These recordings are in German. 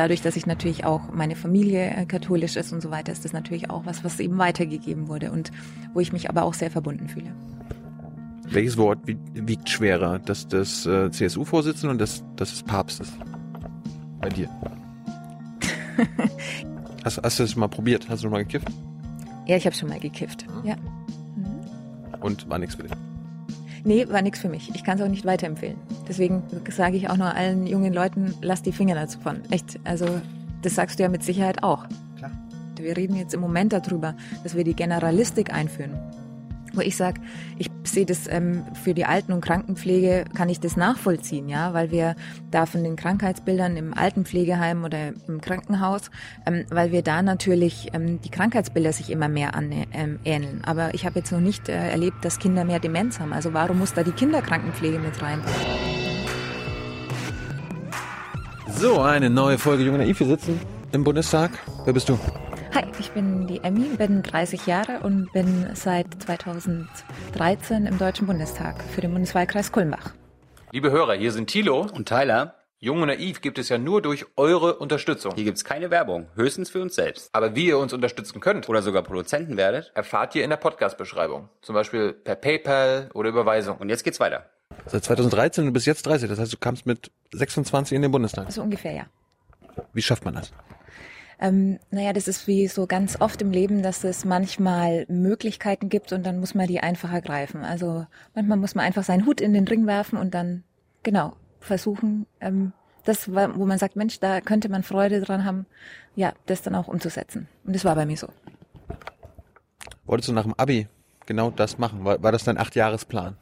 dadurch, dass ich natürlich auch meine Familie äh, katholisch ist und so weiter, ist das natürlich auch was, was eben weitergegeben wurde und wo ich mich aber auch sehr verbunden fühle. Welches Wort wiegt schwerer? Das des äh, CSU-Vorsitzenden und das, das des Papstes? Bei dir? hast, hast du das mal probiert? Hast du schon mal gekifft? Ja, ich habe schon mal gekifft. Mhm. Ja. Mhm. Und war nichts für dich? Nee, war nichts für mich. Ich kann es auch nicht weiterempfehlen. Deswegen sage ich auch nur allen jungen Leuten, lass die Finger dazu von. Echt, also das sagst du ja mit Sicherheit auch. Klar. Wir reden jetzt im Moment darüber, dass wir die Generalistik einführen wo ich sage, ich sehe das ähm, für die Alten- und Krankenpflege, kann ich das nachvollziehen, ja, weil wir da von den Krankheitsbildern im Altenpflegeheim oder im Krankenhaus, ähm, weil wir da natürlich ähm, die Krankheitsbilder sich immer mehr an, ähm, ähneln. Aber ich habe jetzt noch nicht äh, erlebt, dass Kinder mehr Demenz haben. Also warum muss da die Kinderkrankenpflege mit rein? So, eine neue Folge Junge Naiv. Wir sitzen im Bundestag. Wer bist du? Hi, ich bin die Emmy, bin 30 Jahre und bin seit 2013 im Deutschen Bundestag für den Bundeswahlkreis Kulmbach. Liebe Hörer, hier sind Thilo und Tyler. Jung und Naiv gibt es ja nur durch eure Unterstützung. Hier gibt es keine Werbung, höchstens für uns selbst. Aber wie ihr uns unterstützen könnt oder sogar Produzenten werdet, erfahrt ihr in der Podcast-Beschreibung. Zum Beispiel per PayPal oder Überweisung. Und jetzt geht's weiter. Seit 2013 bis jetzt 30, das heißt, du kamst mit 26 in den Bundestag. So ungefähr, ja. Wie schafft man das? Ähm, naja, das ist wie so ganz oft im Leben, dass es manchmal Möglichkeiten gibt und dann muss man die einfach ergreifen. Also manchmal muss man einfach seinen Hut in den Ring werfen und dann, genau, versuchen, ähm, das, wo man sagt, Mensch, da könnte man Freude dran haben, ja, das dann auch umzusetzen. Und das war bei mir so. Wolltest du nach dem Abi genau das machen? War, war das dein Achtjahresplan?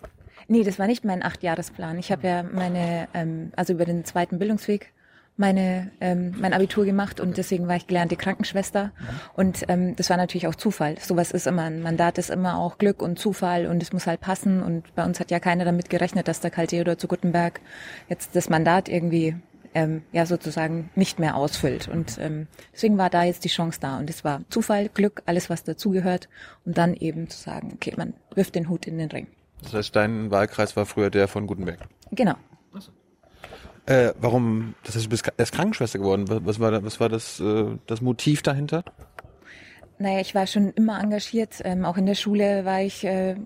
Nee, das war nicht mein Achtjahresplan. Ich habe ja meine, ähm, also über den zweiten Bildungsweg meine, ähm, mein Abitur gemacht und deswegen war ich gelernte Krankenschwester. Und ähm, das war natürlich auch Zufall. Sowas ist immer, ein Mandat ist immer auch Glück und Zufall und es muss halt passen. Und bei uns hat ja keiner damit gerechnet, dass der Karl Theodor zu Gutenberg jetzt das Mandat irgendwie ähm, ja sozusagen nicht mehr ausfüllt. Und ähm, deswegen war da jetzt die Chance da. Und es war Zufall, Glück, alles, was dazugehört. Und dann eben zu sagen, okay, man wirft den Hut in den Ring. Das heißt, dein Wahlkreis war früher der von Gutenberg? Genau. Äh, warum, das heißt, du bist erst Krankenschwester geworden. Was war, was war das, äh, das Motiv dahinter? Naja, ich war schon immer engagiert. Ähm, auch in der Schule war ich äh,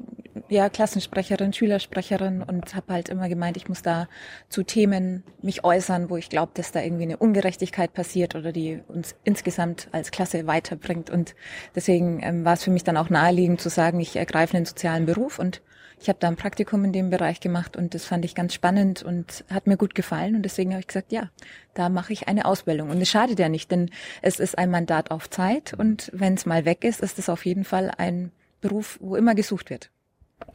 ja Klassensprecherin, Schülersprecherin und habe halt immer gemeint, ich muss da zu Themen mich äußern, wo ich glaube, dass da irgendwie eine Ungerechtigkeit passiert oder die uns insgesamt als Klasse weiterbringt. Und deswegen ähm, war es für mich dann auch naheliegend zu sagen, ich ergreife einen sozialen Beruf und ich habe da ein Praktikum in dem Bereich gemacht und das fand ich ganz spannend und hat mir gut gefallen und deswegen habe ich gesagt, ja, da mache ich eine Ausbildung und es schadet ja nicht, denn es ist ein Mandat auf Zeit und wenn es mal weg ist, ist es auf jeden Fall ein Beruf, wo immer gesucht wird.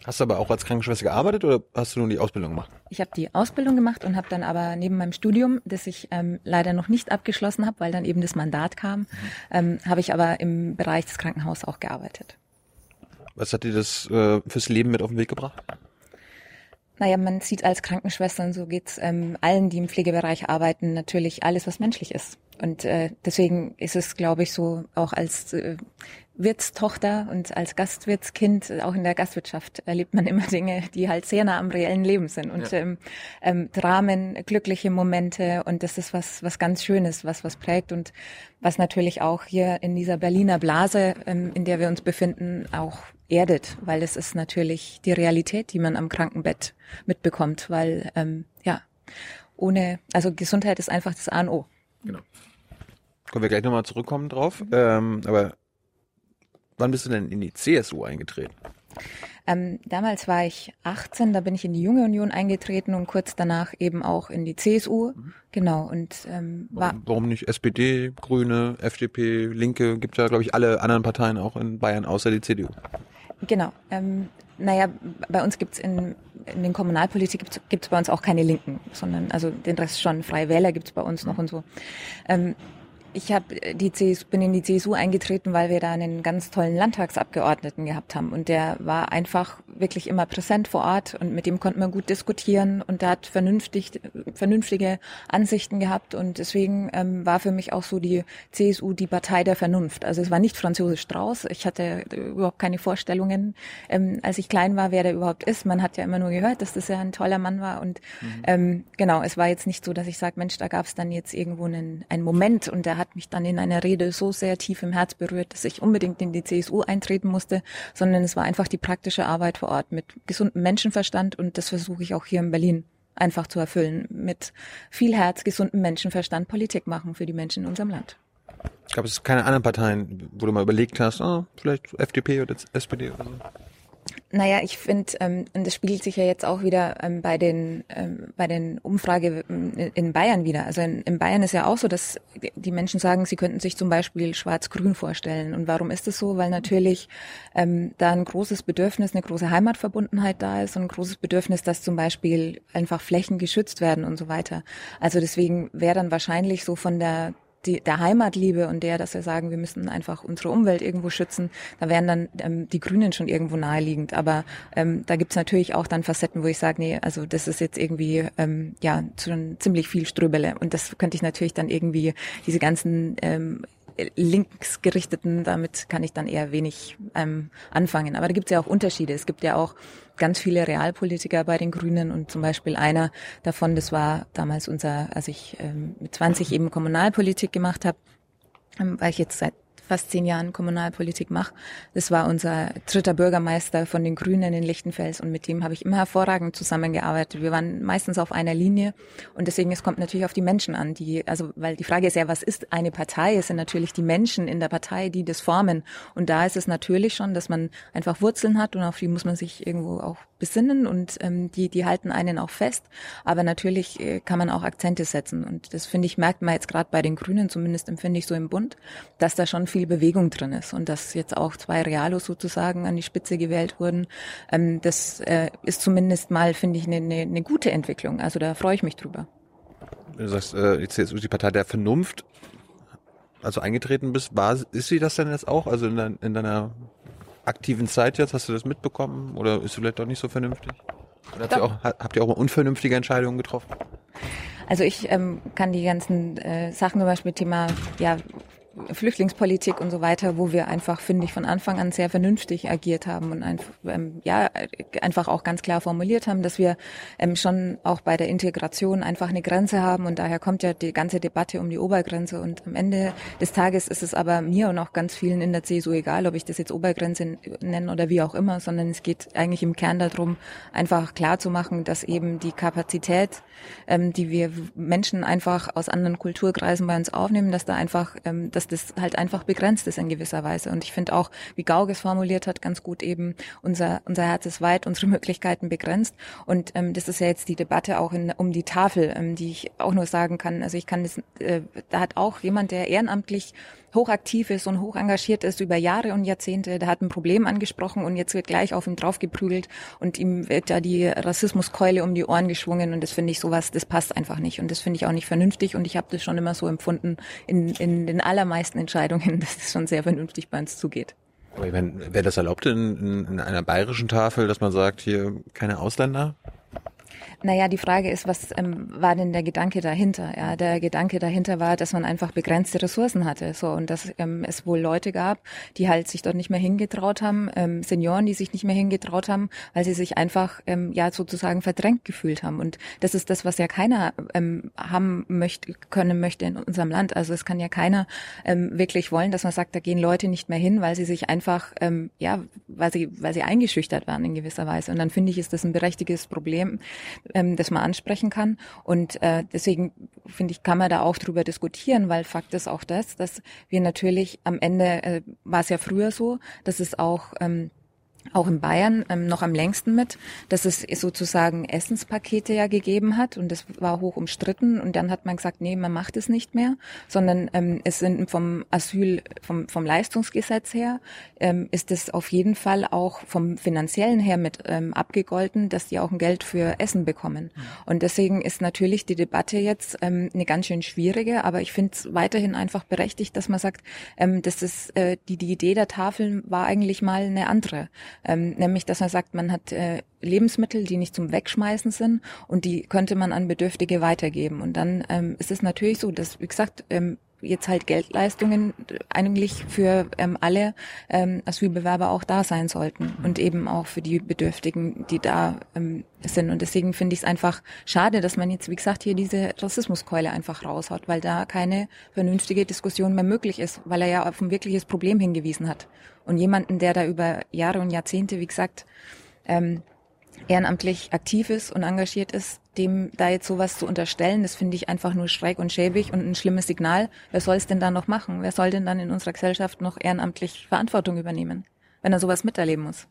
Hast du aber auch als Krankenschwester gearbeitet oder hast du nun die Ausbildung gemacht? Ich habe die Ausbildung gemacht und habe dann aber neben meinem Studium, das ich ähm, leider noch nicht abgeschlossen habe, weil dann eben das Mandat kam, mhm. ähm, habe ich aber im Bereich des Krankenhauses auch gearbeitet. Was hat dir das äh, fürs Leben mit auf den Weg gebracht? Naja, man sieht als Krankenschwester, und so geht's ähm, allen, die im Pflegebereich arbeiten, natürlich alles, was menschlich ist. Und äh, deswegen ist es, glaube ich, so auch als äh, Wirtstochter und als Gastwirtskind, auch in der Gastwirtschaft, erlebt man immer Dinge, die halt sehr nah am reellen Leben sind. Und ja. ähm, ähm, Dramen, glückliche Momente und das ist was, was ganz Schönes, was was prägt und was natürlich auch hier in dieser Berliner Blase, ähm, in der wir uns befinden, auch erdet, weil es ist natürlich die Realität, die man am Krankenbett mitbekommt, weil ähm, ja, ohne, also Gesundheit ist einfach das A und O. Genau. Können wir gleich nochmal zurückkommen drauf. Ähm, aber wann bist du denn in die CSU eingetreten? Ähm, damals war ich 18, da bin ich in die Junge Union eingetreten und kurz danach eben auch in die CSU. Mhm. Genau. Und ähm, war warum, warum nicht SPD, Grüne, FDP, Linke? Gibt ja, glaube ich, alle anderen Parteien auch in Bayern außer die CDU. Genau. Ähm, naja, bei uns gibt's in, in den Kommunalpolitik gibt's, gibt's bei uns auch keine Linken, sondern also den Rest schon Freie Wähler gibt's bei uns noch und so. Ähm, ich hab die CSU, bin in die CSU eingetreten, weil wir da einen ganz tollen Landtagsabgeordneten gehabt haben und der war einfach wirklich immer präsent vor Ort und mit dem konnte man gut diskutieren und der hat vernünftig, vernünftige Ansichten gehabt und deswegen ähm, war für mich auch so die CSU die Partei der Vernunft. Also es war nicht Franz Josef Strauß. Ich hatte überhaupt keine Vorstellungen, ähm, als ich klein war, wer der überhaupt ist. Man hat ja immer nur gehört, dass das ja ein toller Mann war und mhm. ähm, genau, es war jetzt nicht so, dass ich sage, Mensch, da gab es dann jetzt irgendwo einen, einen Moment und der hat mich dann in einer Rede so sehr tief im Herz berührt, dass ich unbedingt in die CSU eintreten musste, sondern es war einfach die praktische Arbeit vor Ort mit gesundem Menschenverstand und das versuche ich auch hier in Berlin einfach zu erfüllen. Mit viel Herz, gesundem Menschenverstand Politik machen für die Menschen in unserem Land. Gab es keine anderen Parteien, wo du mal überlegt hast, oh, vielleicht FDP oder SPD oder so? Naja, ich finde, ähm, und das spiegelt sich ja jetzt auch wieder ähm, bei den ähm, bei den Umfrage in Bayern wieder. Also in, in Bayern ist ja auch so, dass die Menschen sagen, sie könnten sich zum Beispiel Schwarz-Grün vorstellen. Und warum ist das so? Weil natürlich ähm, da ein großes Bedürfnis, eine große Heimatverbundenheit da ist und ein großes Bedürfnis, dass zum Beispiel einfach Flächen geschützt werden und so weiter. Also deswegen wäre dann wahrscheinlich so von der die, der Heimatliebe und der, dass wir sagen, wir müssen einfach unsere Umwelt irgendwo schützen, da wären dann ähm, die Grünen schon irgendwo naheliegend. Aber ähm, da gibt's natürlich auch dann Facetten, wo ich sage, nee, also das ist jetzt irgendwie ähm, ja schon ziemlich viel Ströbele. Und das könnte ich natürlich dann irgendwie diese ganzen ähm, linksgerichteten, damit kann ich dann eher wenig ähm, anfangen. Aber da gibt es ja auch Unterschiede. Es gibt ja auch ganz viele Realpolitiker bei den Grünen und zum Beispiel einer davon, das war damals unser, als ich ähm, mit 20 eben Kommunalpolitik gemacht habe, ähm, weil ich jetzt seit fast zehn Jahren Kommunalpolitik mache. Das war unser dritter Bürgermeister von den Grünen in Lichtenfels und mit dem habe ich immer hervorragend zusammengearbeitet. Wir waren meistens auf einer Linie und deswegen es kommt natürlich auf die Menschen an, die also weil die Frage ist ja, was ist eine Partei? Es sind natürlich die Menschen in der Partei, die das formen und da ist es natürlich schon, dass man einfach Wurzeln hat und auf die muss man sich irgendwo auch besinnen und ähm, die die halten einen auch fest, aber natürlich äh, kann man auch Akzente setzen und das finde ich merkt man jetzt gerade bei den Grünen zumindest empfinde ich so im Bund, dass da schon viel viel Bewegung drin ist und dass jetzt auch zwei Realos sozusagen an die Spitze gewählt wurden, ähm, das äh, ist zumindest mal, finde ich, eine ne, ne gute Entwicklung. Also da freue ich mich drüber. Du sagst, äh, die CSU ist die Partei der Vernunft, also eingetreten bist, war, ist sie das denn jetzt auch? Also in, dein, in deiner aktiven Zeit jetzt, hast du das mitbekommen oder ist sie vielleicht doch nicht so vernünftig? Oder habt ihr auch, habt ihr auch mal unvernünftige Entscheidungen getroffen? Also ich ähm, kann die ganzen äh, Sachen zum Beispiel Thema ja, Flüchtlingspolitik und so weiter, wo wir einfach, finde ich, von Anfang an sehr vernünftig agiert haben und einfach, ähm, ja, einfach auch ganz klar formuliert haben, dass wir ähm, schon auch bei der Integration einfach eine Grenze haben und daher kommt ja die ganze Debatte um die Obergrenze und am Ende des Tages ist es aber mir und auch ganz vielen in der CSU egal, ob ich das jetzt Obergrenze nenne oder wie auch immer, sondern es geht eigentlich im Kern darum, einfach klar zu machen, dass eben die Kapazität, ähm, die wir Menschen einfach aus anderen Kulturkreisen bei uns aufnehmen, dass da einfach, ähm, dass das halt einfach begrenzt ist in gewisser Weise. Und ich finde auch, wie Gauge es formuliert hat, ganz gut eben, unser, unser Herz ist weit, unsere Möglichkeiten begrenzt. Und ähm, das ist ja jetzt die Debatte auch in, um die Tafel, ähm, die ich auch nur sagen kann. Also ich kann das, äh, da hat auch jemand, der ehrenamtlich hochaktiv ist und hoch engagiert ist über Jahre und Jahrzehnte, der hat ein Problem angesprochen und jetzt wird gleich auf ihn draufgeprügelt und ihm wird da die Rassismuskeule um die Ohren geschwungen und das finde ich sowas, das passt einfach nicht und das finde ich auch nicht vernünftig und ich habe das schon immer so empfunden in, in den allermeisten Entscheidungen, dass es schon sehr vernünftig bei uns zugeht. Aber ich meine, wäre das erlaubt in, in einer bayerischen Tafel, dass man sagt, hier keine Ausländer? Naja, die Frage ist, was ähm, war denn der Gedanke dahinter? Ja, der Gedanke dahinter war, dass man einfach begrenzte Ressourcen hatte, so und dass ähm, es wohl Leute gab, die halt sich dort nicht mehr hingetraut haben, ähm, Senioren, die sich nicht mehr hingetraut haben, weil sie sich einfach ähm, ja sozusagen verdrängt gefühlt haben. Und das ist das, was ja keiner ähm, haben möchte, können möchte in unserem Land. Also es kann ja keiner ähm, wirklich wollen, dass man sagt, da gehen Leute nicht mehr hin, weil sie sich einfach ähm, ja, weil sie weil sie eingeschüchtert werden in gewisser Weise. Und dann finde ich, ist das ein berechtigtes Problem ähm, das man ansprechen kann. Und äh, deswegen finde ich, kann man da auch drüber diskutieren, weil Fakt ist auch das, dass wir natürlich am Ende, äh, war es ja früher so, dass es auch ähm, auch in Bayern ähm, noch am längsten mit, dass es sozusagen Essenspakete ja gegeben hat und das war hoch umstritten und dann hat man gesagt, nee, man macht es nicht mehr, sondern ähm, es sind vom Asyl, vom, vom Leistungsgesetz her, ähm, ist es auf jeden Fall auch vom finanziellen her mit ähm, abgegolten, dass die auch ein Geld für Essen bekommen. Mhm. Und deswegen ist natürlich die Debatte jetzt ähm, eine ganz schön schwierige, aber ich finde es weiterhin einfach berechtigt, dass man sagt, ähm, dass das, äh, die, die Idee der Tafeln war eigentlich mal eine andere ähm, nämlich dass er sagt, man hat äh, Lebensmittel, die nicht zum Wegschmeißen sind und die könnte man an Bedürftige weitergeben. Und dann ähm, ist es natürlich so, dass, wie gesagt, ähm, jetzt halt Geldleistungen eigentlich für ähm, alle ähm, Asylbewerber auch da sein sollten und eben auch für die Bedürftigen, die da ähm, sind. Und deswegen finde ich es einfach schade, dass man jetzt, wie gesagt, hier diese Rassismuskeule einfach raushaut, weil da keine vernünftige Diskussion mehr möglich ist, weil er ja auf ein wirkliches Problem hingewiesen hat. Und jemanden, der da über Jahre und Jahrzehnte, wie gesagt, ähm, ehrenamtlich aktiv ist und engagiert ist, dem da jetzt sowas zu unterstellen, das finde ich einfach nur schräg und schäbig und ein schlimmes Signal. Wer soll es denn da noch machen? Wer soll denn dann in unserer Gesellschaft noch ehrenamtlich Verantwortung übernehmen, wenn er sowas miterleben muss?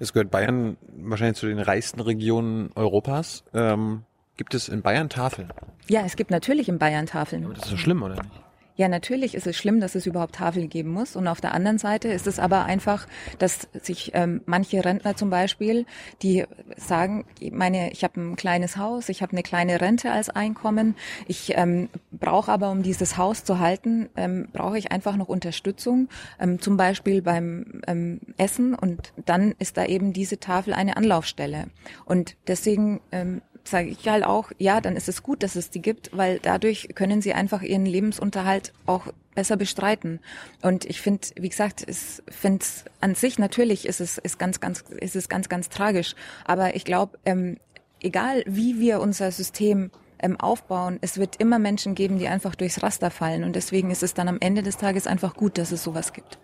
Es gehört Bayern wahrscheinlich zu den reichsten Regionen Europas. Ähm, gibt es in Bayern Tafeln? Ja, es gibt natürlich in Bayern Tafeln. Aber das ist so schlimm, oder nicht? Ja, natürlich ist es schlimm, dass es überhaupt Tafel geben muss. Und auf der anderen Seite ist es aber einfach, dass sich ähm, manche Rentner zum Beispiel, die sagen, meine, ich habe ein kleines Haus, ich habe eine kleine Rente als Einkommen, ich ähm, brauche aber, um dieses Haus zu halten, ähm, brauche ich einfach noch Unterstützung, ähm, zum Beispiel beim ähm, Essen. Und dann ist da eben diese Tafel eine Anlaufstelle. Und deswegen ähm, sage ich halt auch, ja, dann ist es gut, dass es die gibt, weil dadurch können sie einfach ihren Lebensunterhalt auch besser bestreiten. Und ich finde, wie gesagt, ich finde an sich natürlich ist es ist ganz, ganz, ist es ganz, ganz tragisch. Aber ich glaube, ähm, egal wie wir unser System ähm, aufbauen, es wird immer Menschen geben, die einfach durchs Raster fallen. Und deswegen ist es dann am Ende des Tages einfach gut, dass es sowas gibt.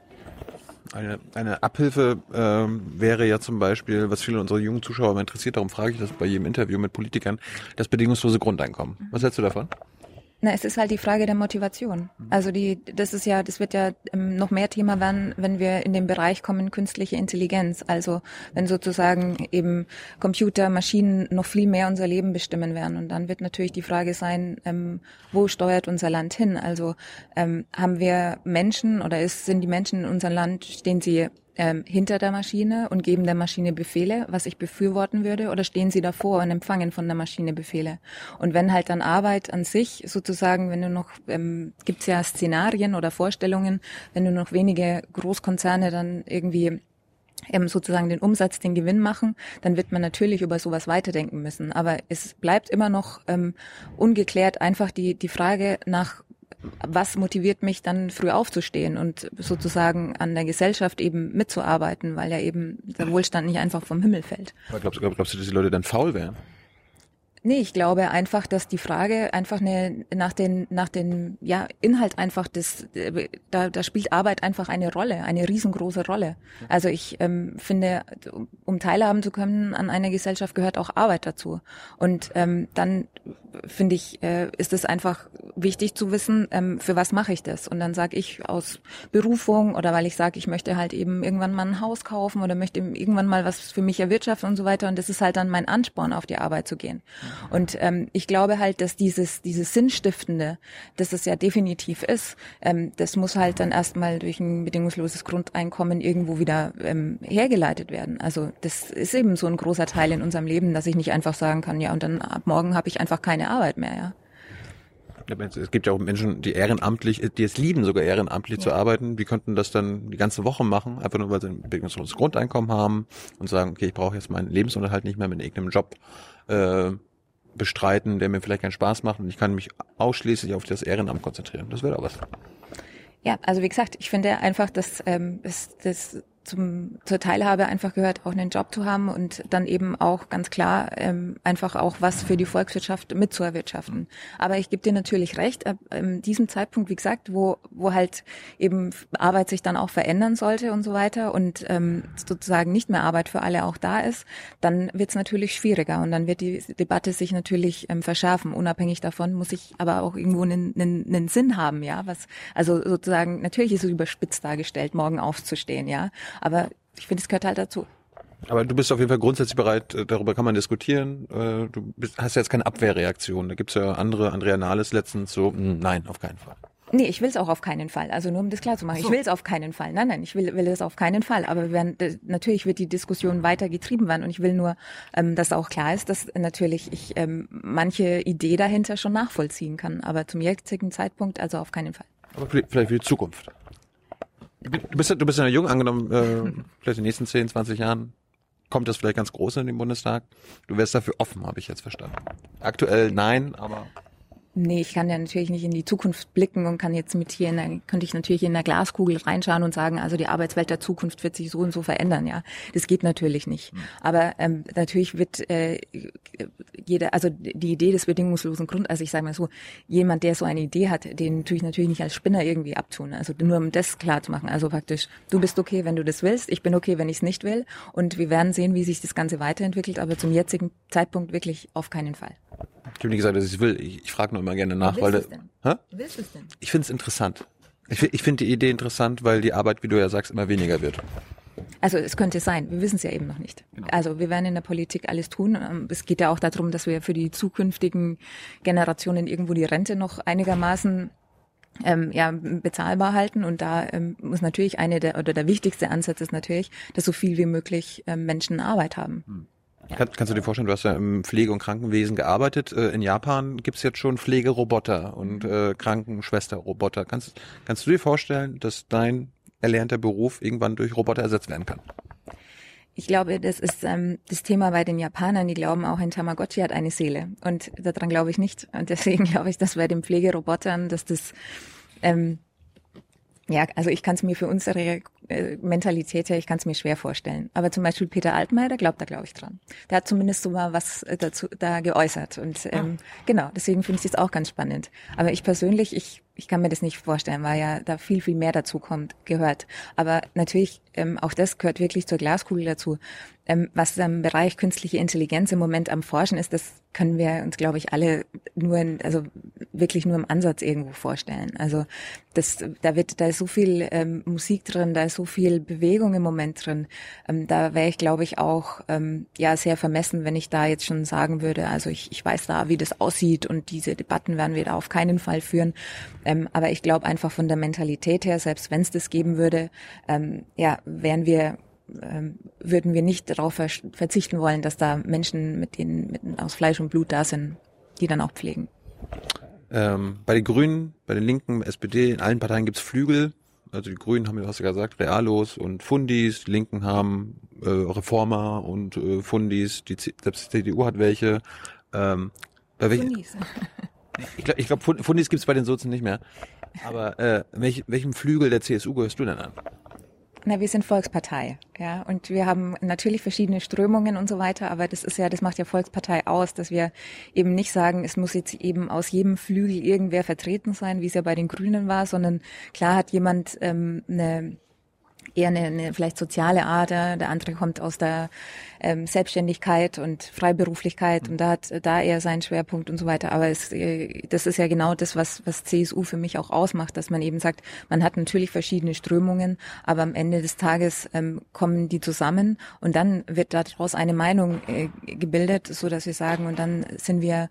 Eine, eine Abhilfe ähm, wäre ja zum Beispiel, was viele unserer jungen Zuschauer interessiert, darum frage ich das bei jedem Interview mit Politikern, das bedingungslose Grundeinkommen. Was hältst du davon? Na, es ist halt die Frage der Motivation. Also die, das ist ja, das wird ja ähm, noch mehr Thema werden, wenn wir in den Bereich kommen, künstliche Intelligenz. Also wenn sozusagen eben Computer, Maschinen noch viel mehr unser Leben bestimmen werden. Und dann wird natürlich die Frage sein, ähm, wo steuert unser Land hin? Also ähm, haben wir Menschen oder ist, sind die Menschen in unserem Land, stehen sie ähm, hinter der Maschine und geben der Maschine Befehle, was ich befürworten würde, oder stehen sie davor und empfangen von der Maschine Befehle? Und wenn halt dann Arbeit an sich sozusagen, wenn du noch, ähm, gibt ja Szenarien oder Vorstellungen, wenn du noch wenige Großkonzerne dann irgendwie eben sozusagen den Umsatz, den Gewinn machen, dann wird man natürlich über sowas weiterdenken müssen. Aber es bleibt immer noch ähm, ungeklärt einfach die, die Frage nach was motiviert mich dann früh aufzustehen und sozusagen an der Gesellschaft eben mitzuarbeiten, weil ja eben der Wohlstand nicht einfach vom Himmel fällt. Aber glaubst, glaubst du, dass die Leute dann faul wären? Nee, ich glaube einfach, dass die Frage einfach eine, nach den, nach den, ja, Inhalt einfach des, da, da spielt Arbeit einfach eine Rolle, eine riesengroße Rolle. Also ich ähm, finde, um teilhaben zu können an einer Gesellschaft gehört auch Arbeit dazu. Und ähm, dann finde ich, äh, ist es einfach wichtig zu wissen, ähm, für was mache ich das? Und dann sage ich aus Berufung oder weil ich sage, ich möchte halt eben irgendwann mal ein Haus kaufen oder möchte irgendwann mal was für mich erwirtschaften und so weiter. Und das ist halt dann mein Ansporn, auf die Arbeit zu gehen. Und ähm, ich glaube halt, dass dieses, dieses Sinnstiftende, das es ja definitiv ist, ähm, das muss halt dann erstmal durch ein bedingungsloses Grundeinkommen irgendwo wieder ähm, hergeleitet werden. Also das ist eben so ein großer Teil in unserem Leben, dass ich nicht einfach sagen kann, ja, und dann ab morgen habe ich einfach keine Arbeit mehr, ja. Es gibt ja auch Menschen, die ehrenamtlich, die es lieben, sogar ehrenamtlich ja. zu arbeiten. Die könnten das dann die ganze Woche machen, einfach nur, weil sie ein bedingungsloses Grundeinkommen haben und sagen, okay, ich brauche jetzt meinen Lebensunterhalt nicht mehr mit irgendeinem Job äh, bestreiten, der mir vielleicht keinen Spaß macht und ich kann mich ausschließlich auf das Ehrenamt konzentrieren. Das wäre auch was. Ja, also wie gesagt, ich finde einfach, dass ähm, das, das zum, zur Teilhabe einfach gehört, auch einen Job zu haben und dann eben auch ganz klar ähm, einfach auch was für die Volkswirtschaft mitzuerwirtschaften. Aber ich gebe dir natürlich recht, ab ähm, diesem Zeitpunkt, wie gesagt, wo, wo halt eben Arbeit sich dann auch verändern sollte und so weiter und ähm, sozusagen nicht mehr Arbeit für alle auch da ist, dann wird es natürlich schwieriger und dann wird die Debatte sich natürlich ähm, verschärfen. Unabhängig davon muss ich aber auch irgendwo einen, einen, einen Sinn haben, ja. Was, also sozusagen, natürlich ist es überspitzt dargestellt, morgen aufzustehen, ja. Aber ich finde, es gehört halt dazu. Aber du bist auf jeden Fall grundsätzlich bereit, äh, darüber kann man diskutieren. Äh, du bist, hast jetzt keine Abwehrreaktion. Da gibt's ja andere, Andrea Nahles letztens so, hm, nein, auf keinen Fall. Nee, ich will es auch auf keinen Fall. Also nur um das klar zu machen. So. Ich will es auf keinen Fall. Nein, nein, ich will, will es auf keinen Fall. Aber wir werden, natürlich wird die Diskussion weiter getrieben werden und ich will nur, ähm, dass auch klar ist, dass natürlich ich ähm, manche Idee dahinter schon nachvollziehen kann. Aber zum jetzigen Zeitpunkt also auf keinen Fall. Aber vielleicht für die Zukunft. Du bist, ja- du bist ja jung angenommen, äh, vielleicht in den nächsten 10, 20 Jahren kommt das vielleicht ganz groß in den Bundestag. Du wärst dafür offen, habe ich jetzt verstanden. Aktuell nein, aber Nee, ich kann ja natürlich nicht in die Zukunft blicken und kann jetzt mit hier in der, könnte ich natürlich in der Glaskugel reinschauen und sagen, also die Arbeitswelt der Zukunft wird sich so und so verändern, ja. Das geht natürlich nicht. Aber ähm, natürlich wird äh, jeder, also die Idee des bedingungslosen Grund, also ich sage mal so, jemand, der so eine Idee hat, den tue ich natürlich nicht als Spinner irgendwie abtun. Also nur um das klar zu machen. Also praktisch, du bist okay, wenn du das willst, ich bin okay, wenn ich es nicht will. Und wir werden sehen, wie sich das Ganze weiterentwickelt, aber zum jetzigen Zeitpunkt wirklich auf keinen Fall. ich habe nicht gesagt, dass ich will. Ich, ich frage nur immer gerne nach, weil denn? Hä? Willst du es denn? ich finde es interessant. Ich, ich finde die Idee interessant, weil die Arbeit, wie du ja sagst, immer weniger wird. Also es könnte sein, wir wissen es ja eben noch nicht. Also wir werden in der Politik alles tun. Ähm, Es geht ja auch darum, dass wir für die zukünftigen Generationen irgendwo die Rente noch einigermaßen ähm, ja, bezahlbar halten. Und da ähm, muss natürlich eine der oder der wichtigste Ansatz ist natürlich, dass so viel wie möglich ähm, Menschen Arbeit haben. Kann, kannst du dir vorstellen, du hast ja im Pflege- und Krankenwesen gearbeitet. Äh, In Japan gibt's jetzt schon Pflegeroboter und äh, Krankenschwesterroboter. Kannst, kannst du dir vorstellen, dass dein erlernter Beruf irgendwann durch Roboter ersetzt werden kann? Ich glaube, das ist ähm, das Thema bei den Japanern. Die glauben auch, ein Tamagotchi hat eine Seele. Und daran glaube ich nicht. Und deswegen glaube ich, dass bei den Pflegerobotern, dass das ähm, ja, also ich kann es mir für unsere Mentalität her, ich kann es mir schwer vorstellen. Aber zum Beispiel Peter Altmaier, der glaubt da, glaube ich, dran. Der hat zumindest so mal was äh, dazu da geäußert. Und ähm, genau, deswegen finde ich das auch ganz spannend. Aber ich persönlich, ich, ich kann mir das nicht vorstellen, weil ja da viel, viel mehr dazu kommt, gehört. Aber natürlich, ähm, auch das gehört wirklich zur Glaskugel dazu. Ähm, was im Bereich künstliche Intelligenz im Moment am Forschen ist, das können wir uns, glaube ich, alle nur, in, also wirklich nur im Ansatz irgendwo vorstellen. Also das, da wird, da ist so viel ähm, Musik drin, da ist so viel Bewegung im Moment drin. Ähm, da wäre ich, glaube ich, auch ähm, ja sehr vermessen, wenn ich da jetzt schon sagen würde, also ich, ich weiß da, wie das aussieht und diese Debatten werden wir da auf keinen Fall führen. Ähm, aber ich glaube einfach von der Mentalität her, selbst wenn es das geben würde, ähm, ja, wären wir ähm, würden wir nicht darauf ver verzichten wollen, dass da Menschen mit denen mit, aus Fleisch und Blut da sind, die dann auch pflegen. Ähm, bei den Grünen, bei den Linken, SPD, in allen Parteien gibt's Flügel. Also die Grünen haben, du hast ja gesagt, Realos und Fundis. Die Linken haben äh, Reformer und äh, Fundis. Die, C- selbst die CDU hat welche. Ähm, bei welchen, ich glaube, ich glaub, Fund- Fundis gibt's bei den Sozen nicht mehr. Aber äh, welch, welchem Flügel der CSU gehörst du denn an? Na, wir sind Volkspartei, ja, und wir haben natürlich verschiedene Strömungen und so weiter, aber das ist ja, das macht ja Volkspartei aus, dass wir eben nicht sagen, es muss jetzt eben aus jedem Flügel irgendwer vertreten sein, wie es ja bei den Grünen war, sondern klar hat jemand ähm, eine eher eine, eine vielleicht soziale Ader, der andere kommt aus der ähm, Selbstständigkeit und Freiberuflichkeit und da hat da eher seinen Schwerpunkt und so weiter. Aber es, äh, das ist ja genau das, was, was CSU für mich auch ausmacht, dass man eben sagt, man hat natürlich verschiedene Strömungen, aber am Ende des Tages ähm, kommen die zusammen und dann wird daraus eine Meinung äh, gebildet, so dass wir sagen, und dann sind wir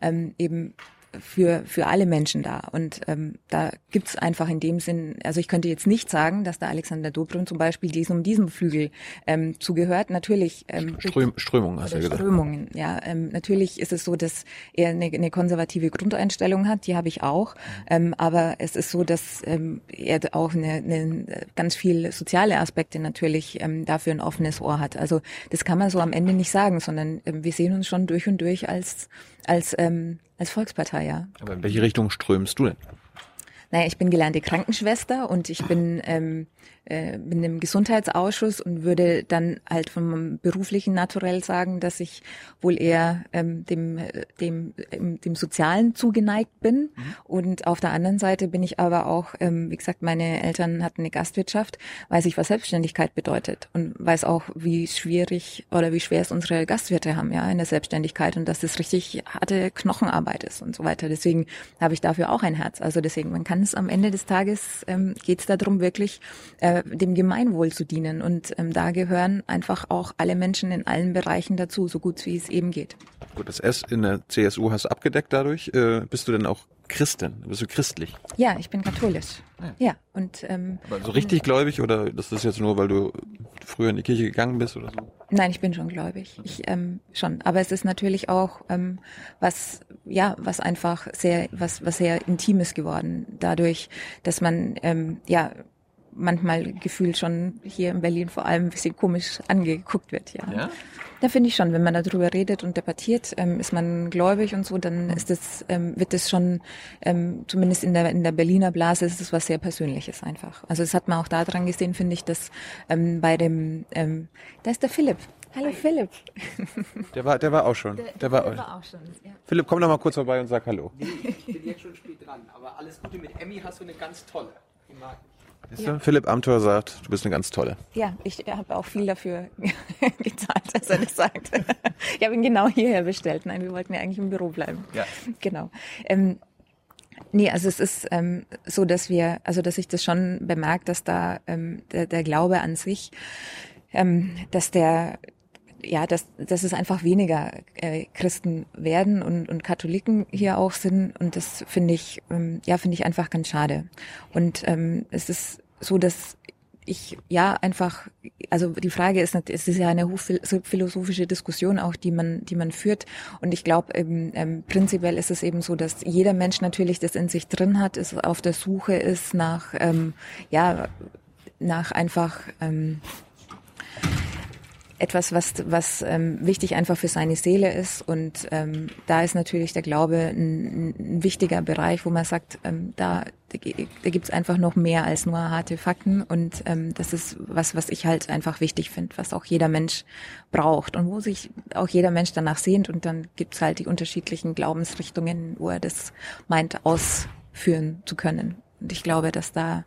ähm, eben für, für alle Menschen da. Und ähm, da gibt's einfach in dem Sinn, also ich könnte jetzt nicht sagen, dass der Alexander Dobrindt zum Beispiel diesem, diesem Flügel ähm, zugehört. Natürlich ähm, Ström, Strömung, hast du gesagt. Strömungen. Ja, ähm, natürlich ist es so, dass er eine, eine konservative Grundeinstellung hat, die habe ich auch. Ähm, aber es ist so, dass ähm, er auch eine, eine ganz viel soziale Aspekte natürlich ähm, dafür ein offenes Ohr hat. Also das kann man so am Ende nicht sagen, sondern ähm, wir sehen uns schon durch und durch als als ähm, als Volkspartei, ja. Aber in welche Richtung strömst du denn? Naja, ich bin gelernte Krankenschwester und ich bin, ähm, äh, bin im Gesundheitsausschuss und würde dann halt vom beruflichen Naturell sagen, dass ich wohl eher ähm, dem, äh, dem, ähm, dem Sozialen zugeneigt bin. Und auf der anderen Seite bin ich aber auch, ähm, wie gesagt, meine Eltern hatten eine Gastwirtschaft, weiß ich, was Selbstständigkeit bedeutet und weiß auch, wie schwierig oder wie schwer es unsere Gastwirte haben, ja, in der Selbstständigkeit und dass das richtig harte Knochenarbeit ist und so weiter. Deswegen habe ich dafür auch ein Herz. Also deswegen, man kann es am Ende des Tages, ähm, geht es darum, wirklich äh, dem Gemeinwohl zu dienen. Und ähm, da gehören einfach auch alle Menschen in allen Bereichen dazu, so gut wie es eben geht. Gut, das S in der CSU hast du abgedeckt dadurch. Äh, bist du denn auch Christin? Bist du christlich? Ja, ich bin katholisch. Ja, und ähm, Aber so richtig gläubig oder das ist jetzt nur, weil du früher in die Kirche gegangen bist oder so? Nein, ich bin schon gläubig. Ich ähm, schon. Aber es ist natürlich auch ähm, was, ja, was einfach sehr, was, was sehr Intimes geworden. Dadurch, dass man ähm, ja manchmal gefühlt schon hier in Berlin vor allem ein bisschen komisch angeguckt wird, ja. Ja? Da finde ich schon, wenn man darüber redet und debattiert, ähm, ist man gläubig und so, dann ist das, ähm, wird das schon, ähm, zumindest in der, in der Berliner Blase ist es was sehr Persönliches einfach. Also das hat man auch daran gesehen, finde ich, dass ähm, bei dem, ähm, da ist der Philipp. Hallo Philipp. Der war, der war auch schon. Der, war, auch schon. Ja. Philipp, komm doch mal kurz vorbei und sag Hallo. Ich bin jetzt schon spät dran, aber alles Gute mit Emmy hast du eine ganz tolle. Die mag du? Philipp Amthor sagt, du bist eine ganz tolle. Ja, ich habe auch viel dafür gezahlt, dass er das sagt. Ich habe ihn genau hierher bestellt. Nein, wir wollten ja eigentlich im Büro bleiben. Ja. Genau. Ähm, nee, also es ist ähm, so, dass wir, also dass ich das schon bemerkt, dass da ähm, der, der Glaube an sich, ähm, dass der ja, dass, dass es einfach weniger äh, Christen werden und, und Katholiken hier auch sind. Und das finde ich, ähm, ja, finde ich einfach ganz schade. Und ähm, es ist so, dass ich ja einfach, also die Frage ist, es ist ja eine philosophische Diskussion auch, die man, die man führt. Und ich glaube, ähm, ähm, prinzipiell ist es eben so, dass jeder Mensch natürlich das in sich drin hat, ist auf der Suche ist nach, ähm, ja, nach einfach ähm, etwas, was, was ähm, wichtig einfach für seine Seele ist. Und ähm, da ist natürlich der Glaube ein, ein wichtiger Bereich, wo man sagt, ähm, da, da gibt's einfach noch mehr als nur harte Fakten. Und ähm, das ist was, was ich halt einfach wichtig finde, was auch jeder Mensch braucht und wo sich auch jeder Mensch danach sehnt. Und dann gibt's halt die unterschiedlichen Glaubensrichtungen, wo er das meint, ausführen zu können. Und ich glaube, dass da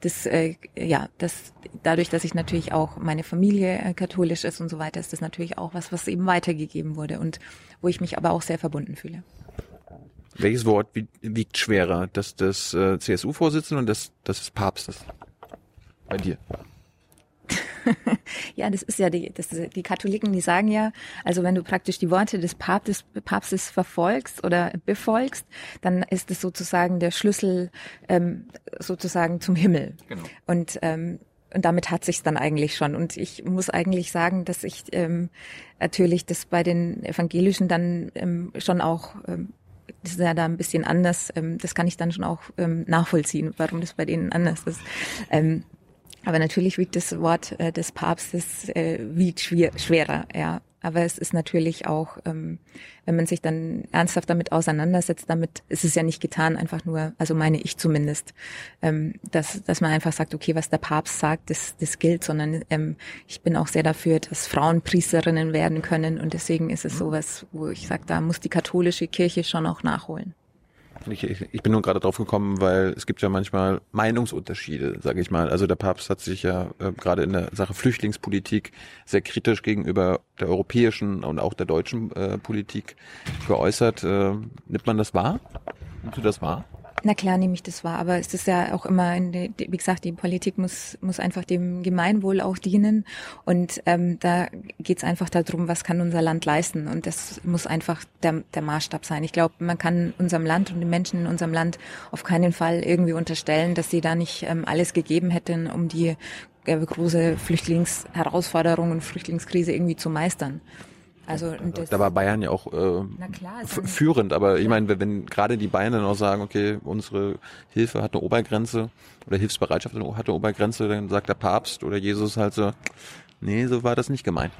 das, äh, ja, das, dadurch, dass ich natürlich auch meine Familie äh, katholisch ist und so weiter, ist das natürlich auch was, was eben weitergegeben wurde und wo ich mich aber auch sehr verbunden fühle. Welches Wort wiegt schwerer? Das des äh, CSU-Vorsitzenden und das, das des Papstes? Bei dir? ja, das ist ja die, das, die Katholiken, die sagen ja, also wenn du praktisch die Worte des Papstes, Papstes verfolgst oder befolgst, dann ist es sozusagen der Schlüssel ähm, sozusagen zum Himmel. Genau. Und ähm, und damit hat sich's dann eigentlich schon. Und ich muss eigentlich sagen, dass ich ähm, natürlich das bei den Evangelischen dann ähm, schon auch ähm, das ist ja da ein bisschen anders. Ähm, das kann ich dann schon auch ähm, nachvollziehen, warum das bei denen anders ist. Aber natürlich wiegt das Wort äh, des Papstes äh, wiegt schwer, schwerer, ja. Aber es ist natürlich auch, ähm, wenn man sich dann ernsthaft damit auseinandersetzt, damit ist es ja nicht getan, einfach nur, also meine ich zumindest, ähm, dass, dass man einfach sagt, okay, was der Papst sagt, das, das gilt, sondern ähm, ich bin auch sehr dafür, dass Frauen Priesterinnen werden können und deswegen ist es sowas, wo ich sage, da muss die katholische Kirche schon auch nachholen. Ich, ich bin nur gerade drauf gekommen, weil es gibt ja manchmal Meinungsunterschiede, sage ich mal. Also der Papst hat sich ja äh, gerade in der Sache Flüchtlingspolitik sehr kritisch gegenüber der europäischen und auch der deutschen äh, Politik geäußert. Äh, nimmt man das wahr? Nimmst du das wahr? Na klar nehme ich das wahr, aber es ist ja auch immer, wie gesagt, die Politik muss, muss einfach dem Gemeinwohl auch dienen und ähm, da geht es einfach darum, was kann unser Land leisten und das muss einfach der, der Maßstab sein. Ich glaube, man kann unserem Land und den Menschen in unserem Land auf keinen Fall irgendwie unterstellen, dass sie da nicht ähm, alles gegeben hätten, um die äh, große Flüchtlingsherausforderung und Flüchtlingskrise irgendwie zu meistern. Also da war Bayern ja auch äh, klar, führend, aber ich meine, wenn, wenn gerade die Bayern dann auch sagen, okay, unsere Hilfe hat eine Obergrenze oder Hilfsbereitschaft hat eine Obergrenze, dann sagt der Papst oder Jesus halt so, nee, so war das nicht gemeint.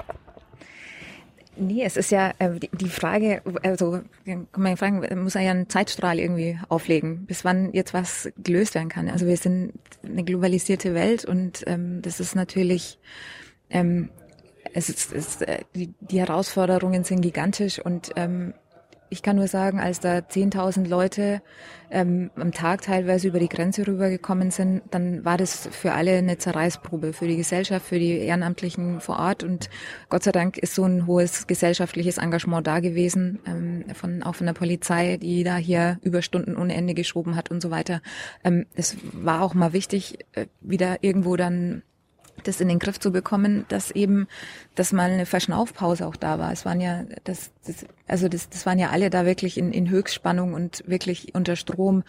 Nee, es ist ja äh, die Frage, also kann man fragen, muss er ja einen Zeitstrahl irgendwie auflegen, bis wann jetzt was gelöst werden kann. Also wir sind eine globalisierte Welt und ähm, das ist natürlich ähm, es ist, es, äh, die, die Herausforderungen sind gigantisch und ähm, ich kann nur sagen, als da 10.000 Leute ähm, am Tag teilweise über die Grenze rübergekommen sind, dann war das für alle eine Zerreißprobe, für die Gesellschaft, für die Ehrenamtlichen vor Ort. Und Gott sei Dank ist so ein hohes gesellschaftliches Engagement da gewesen, ähm, von, auch von der Polizei, die da hier Überstunden ohne Ende geschoben hat und so weiter. Ähm, es war auch mal wichtig, äh, wieder irgendwo dann das in den Griff zu bekommen, dass eben, dass mal eine Verschnaufpause auch da war. Es waren ja, das, das also das, das waren ja alle da wirklich in, in Höchstspannung und wirklich unter Strom.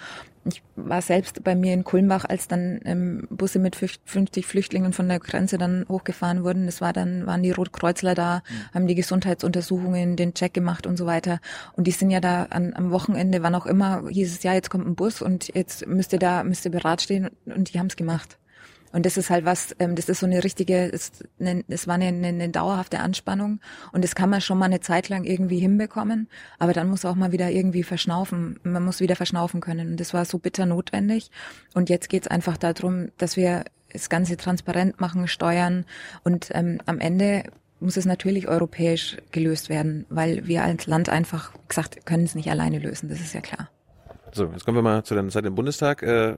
Ich war selbst bei mir in Kulmbach, als dann ähm, Busse mit 50 Flüchtlingen von der Grenze dann hochgefahren wurden. Das war dann, waren die Rotkreuzler da, mhm. haben die Gesundheitsuntersuchungen, den Check gemacht und so weiter. Und die sind ja da an, am Wochenende, wann auch immer, hieß es ja, jetzt kommt ein Bus und jetzt müsst ihr da, müsst ihr beratstehen und die haben es gemacht. Und das ist halt was, ähm, das ist so eine richtige, es, eine, es war eine, eine, eine dauerhafte Anspannung. Und das kann man schon mal eine Zeit lang irgendwie hinbekommen, aber dann muss auch mal wieder irgendwie verschnaufen, man muss wieder verschnaufen können. Und das war so bitter notwendig. Und jetzt geht's einfach darum, dass wir das Ganze transparent machen, steuern. Und ähm, am Ende muss es natürlich europäisch gelöst werden, weil wir als Land einfach, gesagt, können es nicht alleine lösen, das ist ja klar. So, jetzt kommen wir mal zu deiner Zeit im Bundestag. Äh,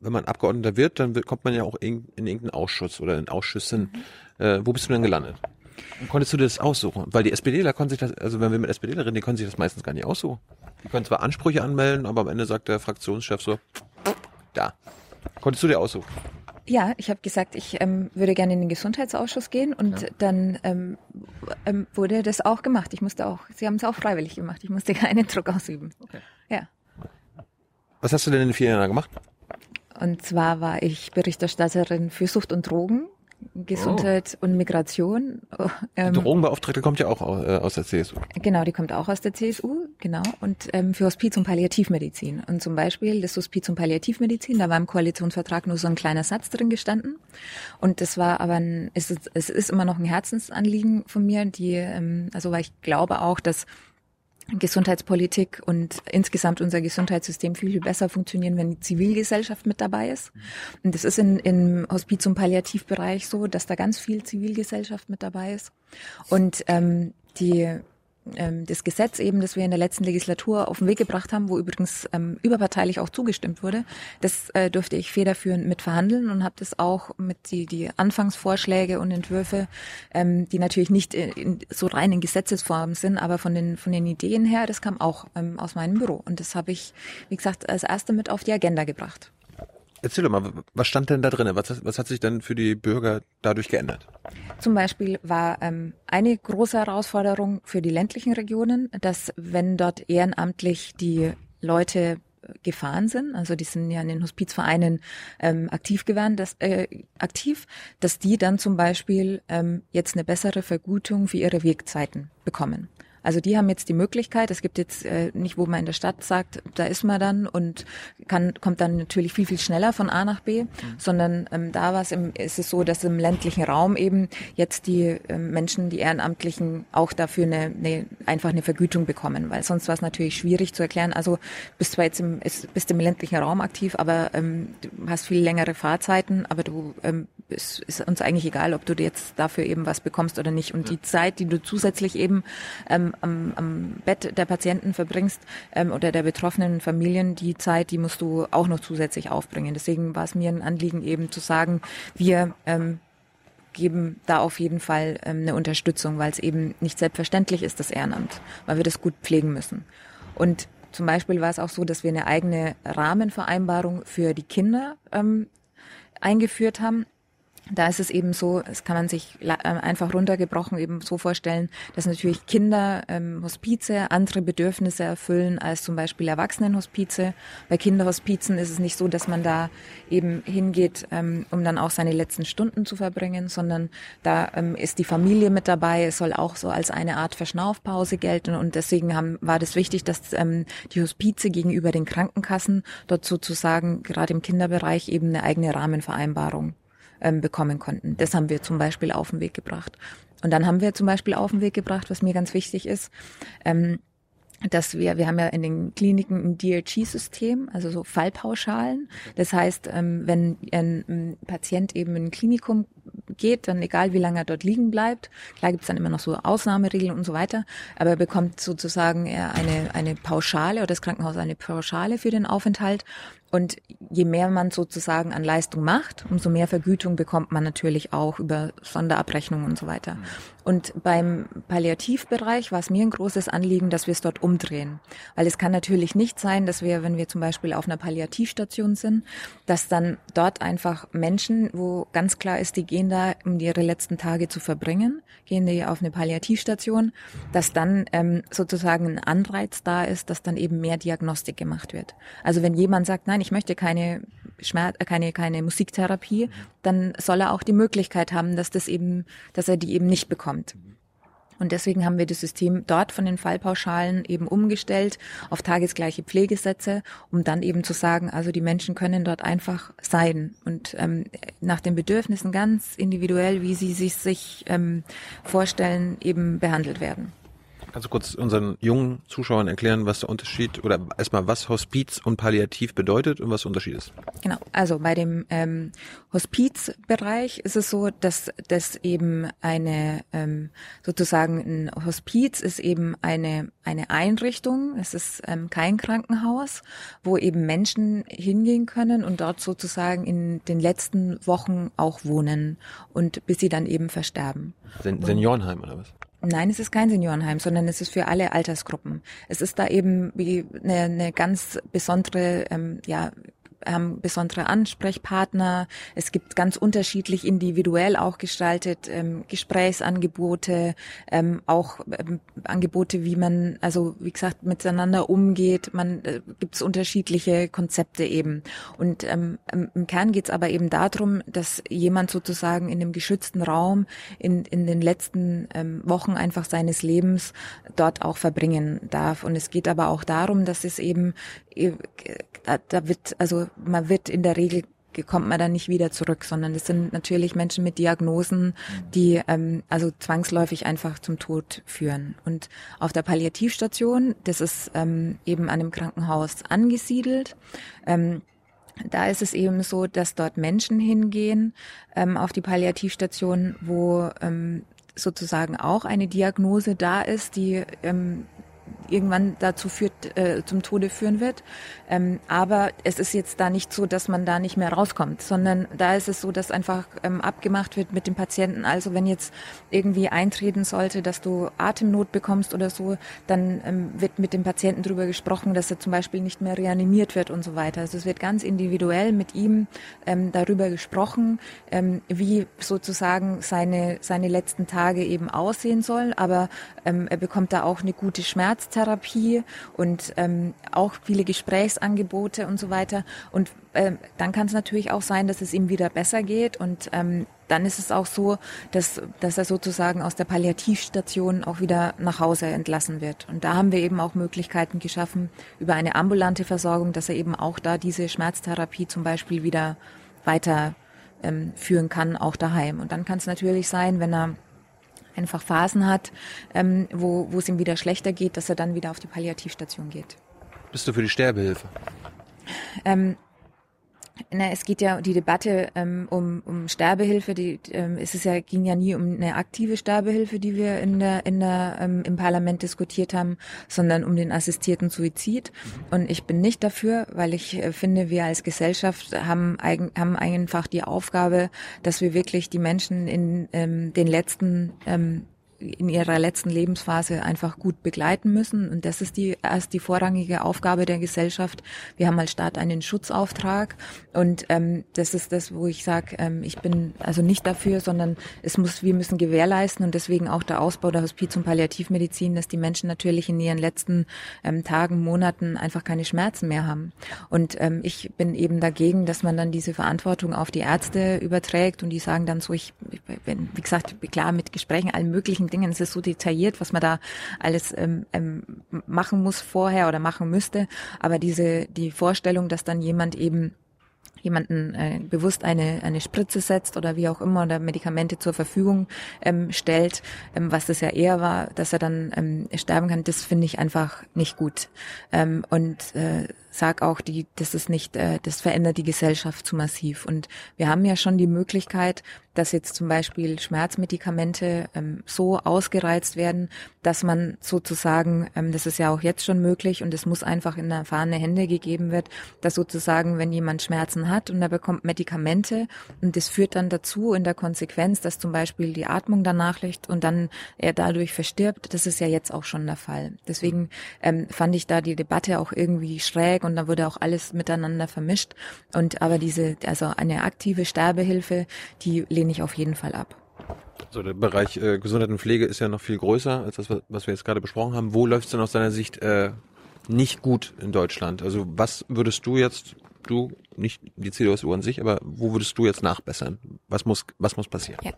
wenn man Abgeordneter wird, dann wird, kommt man ja auch in, in irgendeinen Ausschuss oder in Ausschüssen. Mhm. Äh, wo bist du denn gelandet? Und konntest du dir das aussuchen? Weil die SPDler konnten sich das, also wenn wir mit SPDler reden, die können sich das meistens gar nicht aussuchen. Die können zwar Ansprüche anmelden, aber am Ende sagt der Fraktionschef so, da. Konntest du dir aussuchen? Ja, ich habe gesagt, ich ähm, würde gerne in den Gesundheitsausschuss gehen und ja. dann ähm, ähm, wurde das auch gemacht. Ich musste auch, sie haben es auch freiwillig gemacht. Ich musste keinen Druck ausüben. Okay. Ja. Was hast du denn in den vier Jahren gemacht? Und zwar war ich Berichterstatterin für Sucht und Drogen, Gesundheit oh. und Migration. Ähm, die Drogenbeauftragte kommt ja auch äh, aus der CSU. Genau, die kommt auch aus der CSU, genau. Und ähm, für Hospiz- und Palliativmedizin. Und zum Beispiel das Hospiz- und Palliativmedizin, da war im Koalitionsvertrag nur so ein kleiner Satz drin gestanden. Und das war aber ein, es ist, es ist immer noch ein Herzensanliegen von mir, die, ähm, also weil ich glaube auch, dass Gesundheitspolitik und insgesamt unser Gesundheitssystem viel, viel besser funktionieren, wenn die Zivilgesellschaft mit dabei ist. Und das ist in, im Hospiz- und Palliativbereich so, dass da ganz viel Zivilgesellschaft mit dabei ist. Und ähm, die ähm, das Gesetz eben, das wir in der letzten Legislatur auf den Weg gebracht haben, wo übrigens ähm, überparteilich auch zugestimmt wurde, das äh, durfte ich federführend mit verhandeln und habe das auch mit die, die Anfangsvorschläge und Entwürfe, ähm, die natürlich nicht in, in, so rein in Gesetzesform sind, aber von den von den Ideen her, das kam auch ähm, aus meinem Büro und das habe ich, wie gesagt, als erste mit auf die Agenda gebracht. Erzähl doch mal, was stand denn da drin? Was, was hat sich denn für die Bürger dadurch geändert? Zum Beispiel war ähm, eine große Herausforderung für die ländlichen Regionen, dass wenn dort ehrenamtlich die Leute gefahren sind, also die sind ja in den Hospizvereinen ähm, aktiv gewesen, dass, äh, aktiv, dass die dann zum Beispiel ähm, jetzt eine bessere Vergütung für ihre Wegzeiten bekommen. Also die haben jetzt die Möglichkeit, es gibt jetzt äh, nicht, wo man in der Stadt sagt, da ist man dann und kann, kommt dann natürlich viel, viel schneller von A nach B, mhm. sondern ähm, da war es im, ist es so, dass im ländlichen Raum eben jetzt die ähm, Menschen, die Ehrenamtlichen auch dafür eine, eine, einfach eine Vergütung bekommen, weil sonst war es natürlich schwierig zu erklären. Also bist zwar jetzt im, ist, bist im ländlichen Raum aktiv, aber ähm, du hast viel längere Fahrzeiten, aber du ähm, ist, ist uns eigentlich egal, ob du jetzt dafür eben was bekommst oder nicht. Und die Zeit, die du zusätzlich eben ähm, am, am Bett der Patienten verbringst ähm, oder der betroffenen Familien, die Zeit, die musst du auch noch zusätzlich aufbringen. Deswegen war es mir ein Anliegen eben zu sagen, wir ähm, geben da auf jeden Fall ähm, eine Unterstützung, weil es eben nicht selbstverständlich ist, das Ehrenamt, weil wir das gut pflegen müssen. Und zum Beispiel war es auch so, dass wir eine eigene Rahmenvereinbarung für die Kinder ähm, eingeführt haben, da ist es eben so, es kann man sich äh, einfach runtergebrochen eben so vorstellen, dass natürlich Kinder ähm, Hospize andere Bedürfnisse erfüllen als zum Beispiel Erwachsenenhospize. Bei Kinderhospizen ist es nicht so, dass man da eben hingeht, ähm, um dann auch seine letzten Stunden zu verbringen, sondern da ähm, ist die Familie mit dabei. Es soll auch so als eine Art Verschnaufpause gelten und deswegen haben, war das wichtig, dass ähm, die Hospize gegenüber den Krankenkassen dort sozusagen gerade im Kinderbereich eben eine eigene Rahmenvereinbarung ähm, bekommen konnten. Das haben wir zum Beispiel auf den Weg gebracht. Und dann haben wir zum Beispiel auf den Weg gebracht, was mir ganz wichtig ist, ähm, dass wir, wir haben ja in den Kliniken ein DRG-System, also so Fallpauschalen. Das heißt, ähm, wenn ein Patient eben in ein Klinikum geht, dann egal wie lange er dort liegen bleibt, klar gibt es dann immer noch so Ausnahmeregeln und so weiter, aber er bekommt sozusagen eine, eine Pauschale oder das Krankenhaus eine Pauschale für den Aufenthalt und je mehr man sozusagen an Leistung macht, umso mehr Vergütung bekommt man natürlich auch über Sonderabrechnungen und so weiter. Und beim Palliativbereich war es mir ein großes Anliegen, dass wir es dort umdrehen. Weil es kann natürlich nicht sein, dass wir, wenn wir zum Beispiel auf einer Palliativstation sind, dass dann dort einfach Menschen, wo ganz klar ist, die gehen da, um ihre letzten Tage zu verbringen, gehen die auf eine Palliativstation, dass dann ähm, sozusagen ein Anreiz da ist, dass dann eben mehr Diagnostik gemacht wird. Also wenn jemand sagt, nein, ich möchte keine Schmerz, äh, keine, keine Musiktherapie, dann soll er auch die Möglichkeit haben, dass das eben, dass er die eben nicht bekommt. Und deswegen haben wir das System dort von den Fallpauschalen eben umgestellt auf tagesgleiche Pflegesätze, um dann eben zu sagen, also die Menschen können dort einfach sein und ähm, nach den Bedürfnissen ganz individuell, wie sie sich, sich ähm, vorstellen, eben behandelt werden. Kannst du kurz unseren jungen Zuschauern erklären, was der Unterschied oder erstmal was Hospiz und Palliativ bedeutet und was der Unterschied ist? Genau, also bei dem ähm, Hospizbereich ist es so, dass das eben eine ähm, sozusagen ein Hospiz ist eben eine eine Einrichtung, es ist ähm, kein Krankenhaus, wo eben Menschen hingehen können und dort sozusagen in den letzten Wochen auch wohnen und bis sie dann eben versterben. Sen Seniorenheim oder was? Nein, es ist kein Seniorenheim, sondern es ist für alle Altersgruppen. Es ist da eben wie eine, eine ganz besondere ähm, ja, haben besondere Ansprechpartner. Es gibt ganz unterschiedlich individuell auch gestaltet ähm, Gesprächsangebote, ähm, auch ähm, Angebote, wie man, also wie gesagt, miteinander umgeht. Man äh, gibt es unterschiedliche Konzepte eben. Und ähm, im Kern geht es aber eben darum, dass jemand sozusagen in dem geschützten Raum in, in den letzten ähm, Wochen einfach seines Lebens dort auch verbringen darf. Und es geht aber auch darum, dass es eben da, da wird, also man wird in der Regel kommt man dann nicht wieder zurück, sondern es sind natürlich Menschen mit Diagnosen, die ähm, also zwangsläufig einfach zum Tod führen. Und auf der Palliativstation, das ist ähm, eben an einem Krankenhaus angesiedelt, ähm, da ist es eben so, dass dort Menschen hingehen ähm, auf die Palliativstation, wo ähm, sozusagen auch eine Diagnose da ist, die ähm, irgendwann dazu führt, äh, zum Tode führen wird. Ähm, aber es ist jetzt da nicht so, dass man da nicht mehr rauskommt, sondern da ist es so, dass einfach ähm, abgemacht wird mit dem Patienten. Also wenn jetzt irgendwie eintreten sollte, dass du Atemnot bekommst oder so, dann ähm, wird mit dem Patienten darüber gesprochen, dass er zum Beispiel nicht mehr reanimiert wird und so weiter. Also es wird ganz individuell mit ihm ähm, darüber gesprochen, ähm, wie sozusagen seine, seine letzten Tage eben aussehen soll. Aber ähm, er bekommt da auch eine gute Schmerztherapie und ähm, auch viele Gesprächsangebote und so weiter. Und ähm, dann kann es natürlich auch sein, dass es ihm wieder besser geht und ähm, dann ist es auch so, dass, dass er sozusagen aus der Palliativstation auch wieder nach Hause entlassen wird. Und da haben wir eben auch Möglichkeiten geschaffen über eine ambulante Versorgung, dass er eben auch da diese Schmerztherapie zum Beispiel wieder weiter ähm, führen kann, auch daheim. Und dann kann es natürlich sein, wenn er einfach Phasen hat, ähm, wo, wo es ihm wieder schlechter geht, dass er dann wieder auf die Palliativstation geht. Bist du für die Sterbehilfe? Ähm, na, es geht ja die Debatte ähm, um, um Sterbehilfe. Die, ähm, es ist ja ging ja nie um eine aktive Sterbehilfe, die wir in der in der ähm, im Parlament diskutiert haben, sondern um den assistierten Suizid. Und ich bin nicht dafür, weil ich äh, finde, wir als Gesellschaft haben eigen, haben einfach die Aufgabe, dass wir wirklich die Menschen in ähm, den letzten ähm, in ihrer letzten Lebensphase einfach gut begleiten müssen. Und das ist die erst die vorrangige Aufgabe der Gesellschaft. Wir haben als Staat einen Schutzauftrag und ähm, das ist das, wo ich sage, ähm, ich bin also nicht dafür, sondern es muss, wir müssen gewährleisten und deswegen auch der Ausbau der Hospiz- und Palliativmedizin, dass die Menschen natürlich in ihren letzten ähm, Tagen, Monaten einfach keine Schmerzen mehr haben. Und ähm, ich bin eben dagegen, dass man dann diese Verantwortung auf die Ärzte überträgt und die sagen dann so, ich, ich bin, wie gesagt, klar mit Gesprächen, allen möglichen Dingen. Es ist so detailliert, was man da alles ähm, ähm, machen muss vorher oder machen müsste. Aber diese die Vorstellung, dass dann jemand eben jemanden äh, bewusst eine, eine Spritze setzt oder wie auch immer oder Medikamente zur Verfügung ähm, stellt, ähm, was das ja eher war, dass er dann ähm, sterben kann, das finde ich einfach nicht gut. Ähm, und äh, sag auch, die, das ist nicht, äh, das verändert die Gesellschaft zu massiv. Und wir haben ja schon die Möglichkeit, dass jetzt zum Beispiel Schmerzmedikamente ähm, so ausgereizt werden, dass man sozusagen, ähm, das ist ja auch jetzt schon möglich und es muss einfach in erfahrene Hände gegeben wird, dass sozusagen, wenn jemand Schmerzen hat und er bekommt Medikamente und das führt dann dazu in der Konsequenz, dass zum Beispiel die Atmung danach liegt und dann er dadurch verstirbt, das ist ja jetzt auch schon der Fall. Deswegen ähm, fand ich da die Debatte auch irgendwie schräg und da wurde auch alles miteinander vermischt. Und aber diese, also eine aktive Sterbehilfe, die lehne ich auf jeden Fall ab. So, der Bereich äh, Gesundheit und Pflege ist ja noch viel größer als das, was wir jetzt gerade besprochen haben. Wo läuft es denn aus deiner Sicht äh, nicht gut in Deutschland? Also was würdest du jetzt, du, nicht die CDU an sich, aber wo würdest du jetzt nachbessern? Was muss, was muss passieren? Ja.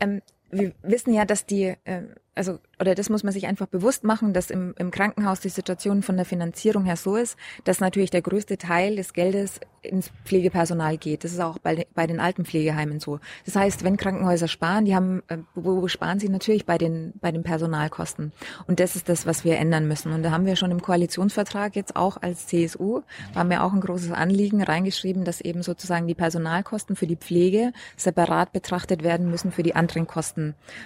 Ähm, wir wissen ja, dass die, äh, also, oder das muss man sich einfach bewusst machen, dass im, im Krankenhaus die Situation von der Finanzierung her so ist, dass natürlich der größte Teil des Geldes ins Pflegepersonal geht. Das ist auch bei, bei den Altenpflegeheimen so. Das heißt, wenn Krankenhäuser sparen, die haben, äh, wo, sparen sie natürlich bei den, bei den Personalkosten. Und das ist das, was wir ändern müssen. Und da haben wir schon im Koalitionsvertrag jetzt auch als CSU, haben wir auch ein großes Anliegen reingeschrieben, dass eben sozusagen die Personalkosten für die Pflege separat betrachtet werden müssen für die anderen Kosten,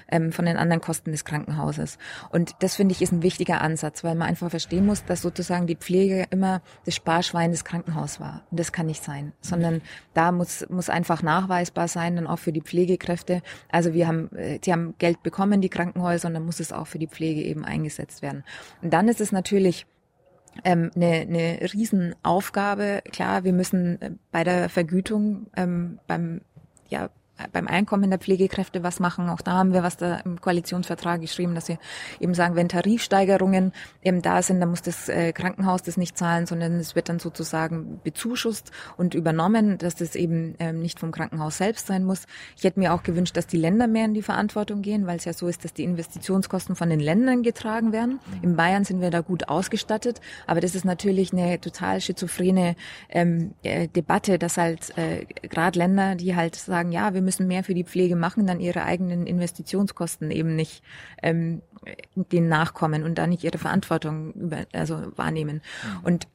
ähm, von den anderen Kosten des Krankenhauses. Und das finde ich ist ein wichtiger Ansatz, weil man einfach verstehen muss, dass sozusagen die Pflege immer das Sparschwein des Krankenhauses war. Und das kann nicht sein, sondern da muss, muss einfach nachweisbar sein, dann auch für die Pflegekräfte. Also wir haben, äh, die haben Geld bekommen, die Krankenhäuser, und dann muss es auch für die Pflege eben eingesetzt werden. Und dann ist es natürlich ähm, eine, eine Riesenaufgabe. Klar, wir müssen äh, bei der Vergütung ähm, beim ja, beim Einkommen der Pflegekräfte was machen. Auch da haben wir was da im Koalitionsvertrag geschrieben, dass wir eben sagen, wenn Tarifsteigerungen eben da sind, dann muss das äh, Krankenhaus das nicht zahlen, sondern es wird dann sozusagen bezuschusst und übernommen, dass das eben ähm, nicht vom Krankenhaus selbst sein muss. Ich hätte mir auch gewünscht, dass die Länder mehr in die Verantwortung gehen, weil es ja so ist, dass die Investitionskosten von den Ländern getragen werden. In Bayern sind wir da gut ausgestattet, aber das ist natürlich eine total schizophrene ähm, äh, Debatte, dass halt äh, gerade Länder, die halt sagen, ja, wir müssen müssen mehr für die Pflege machen, dann ihre eigenen Investitionskosten eben nicht ähm, denen nachkommen und da nicht ihre Verantwortung über, also wahrnehmen. Mhm. Und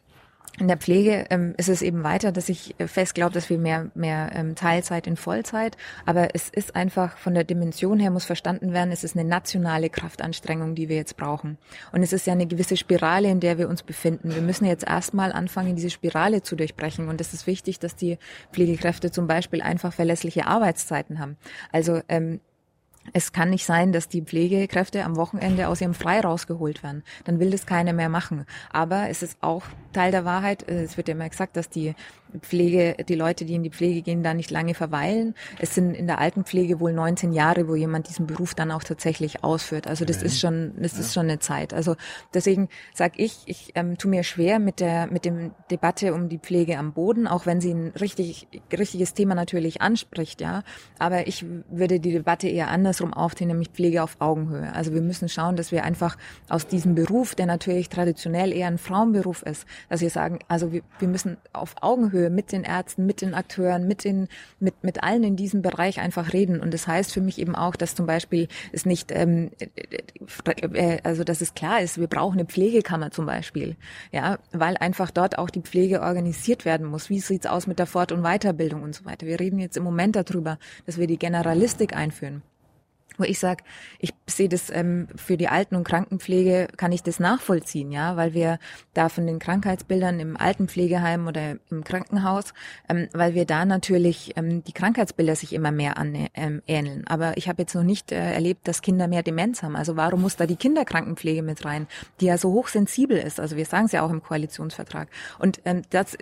in der Pflege ähm, ist es eben weiter, dass ich fest glaube, dass wir mehr, mehr ähm, Teilzeit in Vollzeit, aber es ist einfach von der Dimension her muss verstanden werden, es ist eine nationale Kraftanstrengung, die wir jetzt brauchen. Und es ist ja eine gewisse Spirale, in der wir uns befinden. Wir müssen jetzt erstmal anfangen, diese Spirale zu durchbrechen. Und es ist wichtig, dass die Pflegekräfte zum Beispiel einfach verlässliche Arbeitszeiten haben. Also ähm, es kann nicht sein, dass die Pflegekräfte am Wochenende aus ihrem Frei rausgeholt werden. Dann will das keiner mehr machen. Aber es ist auch Teil der Wahrheit. Es wird immer gesagt, dass die Pflege, die Leute, die in die Pflege gehen, da nicht lange verweilen. Es sind in der Altenpflege wohl 19 Jahre, wo jemand diesen Beruf dann auch tatsächlich ausführt. Also das okay. ist schon, das ja. ist schon eine Zeit. Also deswegen sage ich, ich ähm, tue mir schwer mit der mit dem Debatte um die Pflege am Boden, auch wenn sie ein richtig richtiges Thema natürlich anspricht, ja. Aber ich würde die Debatte eher andersrum aufziehen, nämlich Pflege auf Augenhöhe. Also wir müssen schauen, dass wir einfach aus diesem Beruf, der natürlich traditionell eher ein Frauenberuf ist, dass wir sagen, also wir, wir müssen auf Augenhöhe Augenhöhe mit den Ärzten, mit den Akteuren, mit den, mit, mit allen in diesem Bereich einfach reden. Und das heißt für mich eben auch, dass zum Beispiel es nicht, ähm, äh, also dass es klar ist, wir brauchen eine Pflegekammer zum Beispiel, ja, weil einfach dort auch die Pflege organisiert werden muss. Wie sieht's aus mit der Fort- und Weiterbildung und so weiter? Wir reden jetzt im Moment darüber, dass wir die Generalistik einführen wo ich sage, ich sehe das ähm, für die Alten- und Krankenpflege, kann ich das nachvollziehen, ja, weil wir da von den Krankheitsbildern im Altenpflegeheim oder im Krankenhaus, ähm, weil wir da natürlich ähm, die Krankheitsbilder sich immer mehr an, ähm, ähneln. Aber ich habe jetzt noch nicht äh, erlebt, dass Kinder mehr Demenz haben. Also warum muss da die Kinderkrankenpflege mit rein, die ja so hochsensibel ist? Also wir sagen es ja auch im Koalitionsvertrag. Und ähm, das,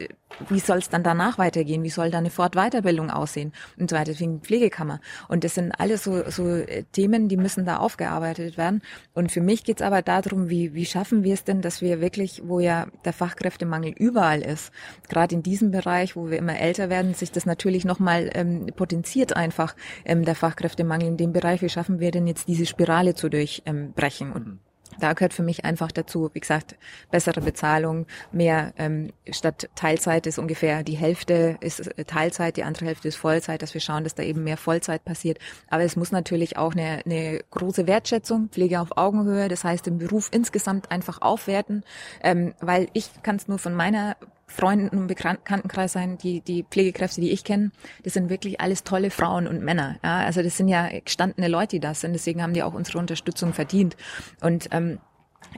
wie soll es dann danach weitergehen? Wie soll da eine Fortweiterbildung aussehen? Und so weiter, deswegen Pflegekammer. Und das sind alles so, so äh, Themen, die müssen da aufgearbeitet werden. Und für mich geht es aber darum, wie, wie schaffen wir es denn, dass wir wirklich, wo ja der Fachkräftemangel überall ist, gerade in diesem Bereich, wo wir immer älter werden, sich das natürlich nochmal ähm, potenziert einfach, ähm, der Fachkräftemangel in dem Bereich. Wie schaffen wir denn jetzt diese Spirale zu durchbrechen? Und mhm da gehört für mich einfach dazu, wie gesagt, bessere Bezahlung, mehr ähm, statt Teilzeit ist ungefähr die Hälfte ist äh, Teilzeit, die andere Hälfte ist Vollzeit, dass wir schauen, dass da eben mehr Vollzeit passiert. Aber es muss natürlich auch eine, eine große Wertschätzung, Pflege auf Augenhöhe, das heißt den Beruf insgesamt einfach aufwerten, ähm, weil ich kann es nur von meiner Freunden und Bekanntenkreis sein, die, die Pflegekräfte, die ich kenne, das sind wirklich alles tolle Frauen und Männer. Ja, also das sind ja gestandene Leute, die das sind. Deswegen haben die auch unsere Unterstützung verdient. Und ähm,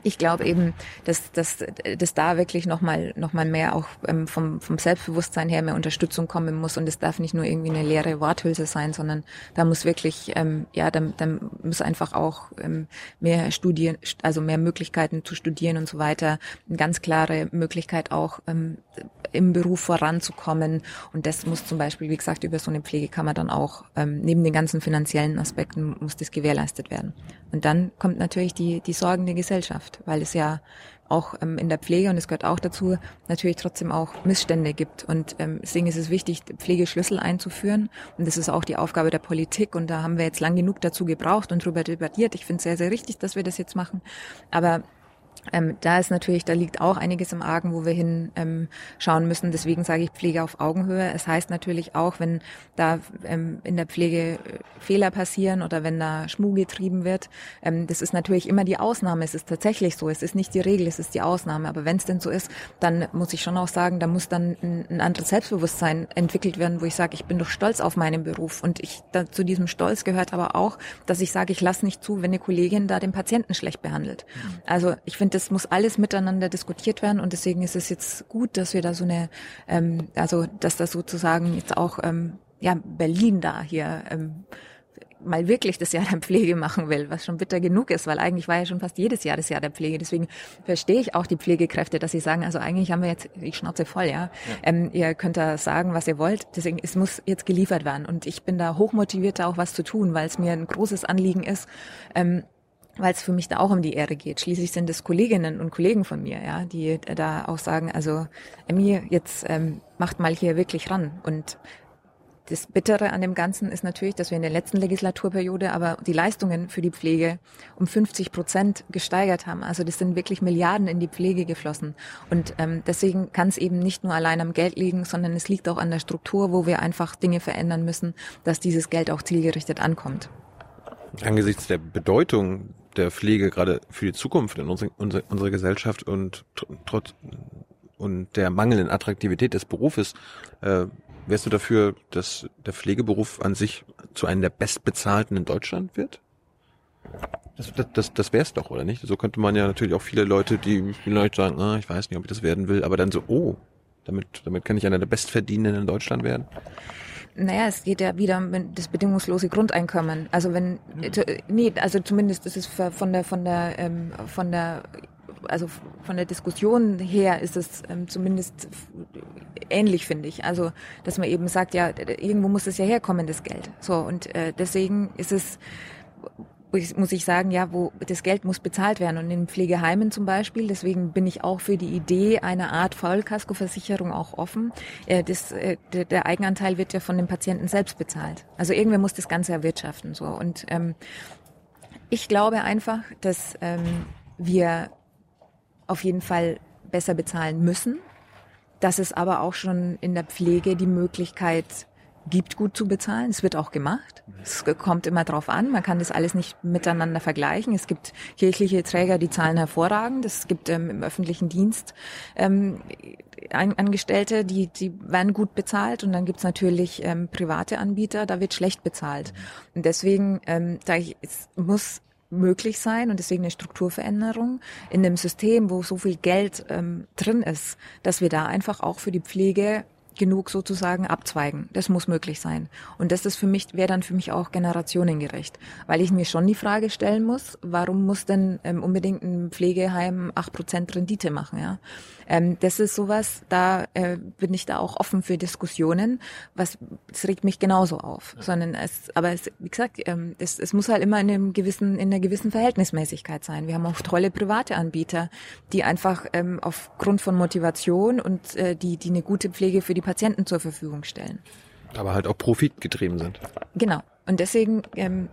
ich glaube eben, dass, dass, dass da wirklich nochmal noch mal mehr auch ähm, vom, vom Selbstbewusstsein her mehr Unterstützung kommen muss und es darf nicht nur irgendwie eine leere Worthülse sein, sondern da muss wirklich, ähm, ja, da, da muss einfach auch ähm, mehr Studien, also mehr Möglichkeiten zu studieren und so weiter, eine ganz klare Möglichkeit auch ähm, im Beruf voranzukommen und das muss zum Beispiel, wie gesagt, über so eine Pflegekammer dann auch, ähm, neben den ganzen finanziellen Aspekten muss das gewährleistet werden. Und dann kommt natürlich die, die Sorgen der Gesellschaft, weil es ja auch ähm, in der Pflege, und es gehört auch dazu, natürlich trotzdem auch Missstände gibt. Und ähm, deswegen ist es wichtig, Pflegeschlüssel einzuführen. Und das ist auch die Aufgabe der Politik. Und da haben wir jetzt lang genug dazu gebraucht und darüber debattiert. Ich finde es sehr, sehr richtig, dass wir das jetzt machen. Aber ähm, da ist natürlich, da liegt auch einiges im Argen, wo wir hin ähm, müssen. Deswegen sage ich Pflege auf Augenhöhe. Es heißt natürlich auch, wenn da ähm, in der Pflege äh, Fehler passieren oder wenn da Schmuh getrieben wird, ähm, das ist natürlich immer die Ausnahme. Es ist tatsächlich so. Es ist nicht die Regel, es ist die Ausnahme. Aber wenn es denn so ist, dann muss ich schon auch sagen, da muss dann ein, ein anderes Selbstbewusstsein entwickelt werden, wo ich sage, ich bin doch stolz auf meinen Beruf. Und ich da, zu diesem Stolz gehört aber auch, dass ich sage, ich lasse nicht zu, wenn eine Kollegin da den Patienten schlecht behandelt. Also ich finde, das muss alles miteinander diskutiert werden und deswegen ist es jetzt gut, dass wir da so eine, ähm, also dass das sozusagen jetzt auch ähm, ja Berlin da hier ähm, mal wirklich das Jahr der Pflege machen will, was schon bitter genug ist, weil eigentlich war ja schon fast jedes Jahr das Jahr der Pflege. Deswegen verstehe ich auch die Pflegekräfte, dass sie sagen, also eigentlich haben wir jetzt die Schnauze voll, ja. ja. Ähm, ihr könnt da sagen, was ihr wollt. Deswegen, es muss jetzt geliefert werden. Und ich bin da hochmotiviert, da auch was zu tun, weil es mir ein großes Anliegen ist, ähm, weil es für mich da auch um die Ehre geht. Schließlich sind es Kolleginnen und Kollegen von mir, ja, die da auch sagen, also Emmy, jetzt ähm, macht mal hier wirklich ran. Und das Bittere an dem Ganzen ist natürlich, dass wir in der letzten Legislaturperiode aber die Leistungen für die Pflege um 50 Prozent gesteigert haben. Also das sind wirklich Milliarden in die Pflege geflossen. Und ähm, deswegen kann es eben nicht nur allein am Geld liegen, sondern es liegt auch an der Struktur, wo wir einfach Dinge verändern müssen, dass dieses Geld auch zielgerichtet ankommt. Angesichts der Bedeutung der Pflege gerade für die Zukunft in unsere, unsere, unsere Gesellschaft und trotz und der mangelnden Attraktivität des Berufes, äh, wärst du dafür, dass der Pflegeberuf an sich zu einem der bestbezahlten in Deutschland wird? Das, das, das, das wäre doch, oder nicht? So könnte man ja natürlich auch viele Leute, die vielleicht sagen, ah, ich weiß nicht, ob ich das werden will, aber dann so, oh, damit, damit kann ich einer der Bestverdienenden in Deutschland werden. Naja, es geht ja wieder um das bedingungslose Grundeinkommen. Also wenn, nee, also zumindest ist es von der, von der, ähm, von der, also von der Diskussion her ist es ähm, zumindest ähnlich, finde ich. Also, dass man eben sagt, ja, irgendwo muss es ja herkommen, das Geld. So, und äh, deswegen ist es, muss ich sagen, ja, wo das Geld muss bezahlt werden und in Pflegeheimen zum Beispiel. Deswegen bin ich auch für die Idee einer Art Vollkaskoversicherung auch offen. Äh, das, äh, der Eigenanteil wird ja von dem Patienten selbst bezahlt. Also irgendwer muss das Ganze erwirtschaften so. Und ähm, ich glaube einfach, dass ähm, wir auf jeden Fall besser bezahlen müssen. Dass es aber auch schon in der Pflege die Möglichkeit gibt, gut zu bezahlen. Es wird auch gemacht. Es kommt immer drauf an. Man kann das alles nicht miteinander vergleichen. Es gibt kirchliche Träger, die zahlen hervorragend. Es gibt ähm, im öffentlichen Dienst ähm, Angestellte, die, die werden gut bezahlt. Und dann gibt's natürlich ähm, private Anbieter, da wird schlecht bezahlt. Und deswegen, ähm, da ich, es muss möglich sein und deswegen eine Strukturveränderung in einem System, wo so viel Geld ähm, drin ist, dass wir da einfach auch für die Pflege genug sozusagen abzweigen. Das muss möglich sein. Und das ist für mich, wäre dann für mich auch generationengerecht. Weil ich mir schon die Frage stellen muss, warum muss denn ähm, unbedingt ein Pflegeheim acht Prozent Rendite machen, ja? Ähm, das ist sowas, da äh, bin ich da auch offen für Diskussionen. Was, das regt mich genauso auf. Ja. Sondern es, aber es, wie gesagt, ähm, es, es muss halt immer in einem gewissen, in einer gewissen Verhältnismäßigkeit sein. Wir haben auch tolle private Anbieter, die einfach ähm, aufgrund von Motivation und äh, die, die eine gute Pflege für die Patienten zur Verfügung stellen. Aber halt auch profitgetrieben sind. Genau. Und deswegen ähm,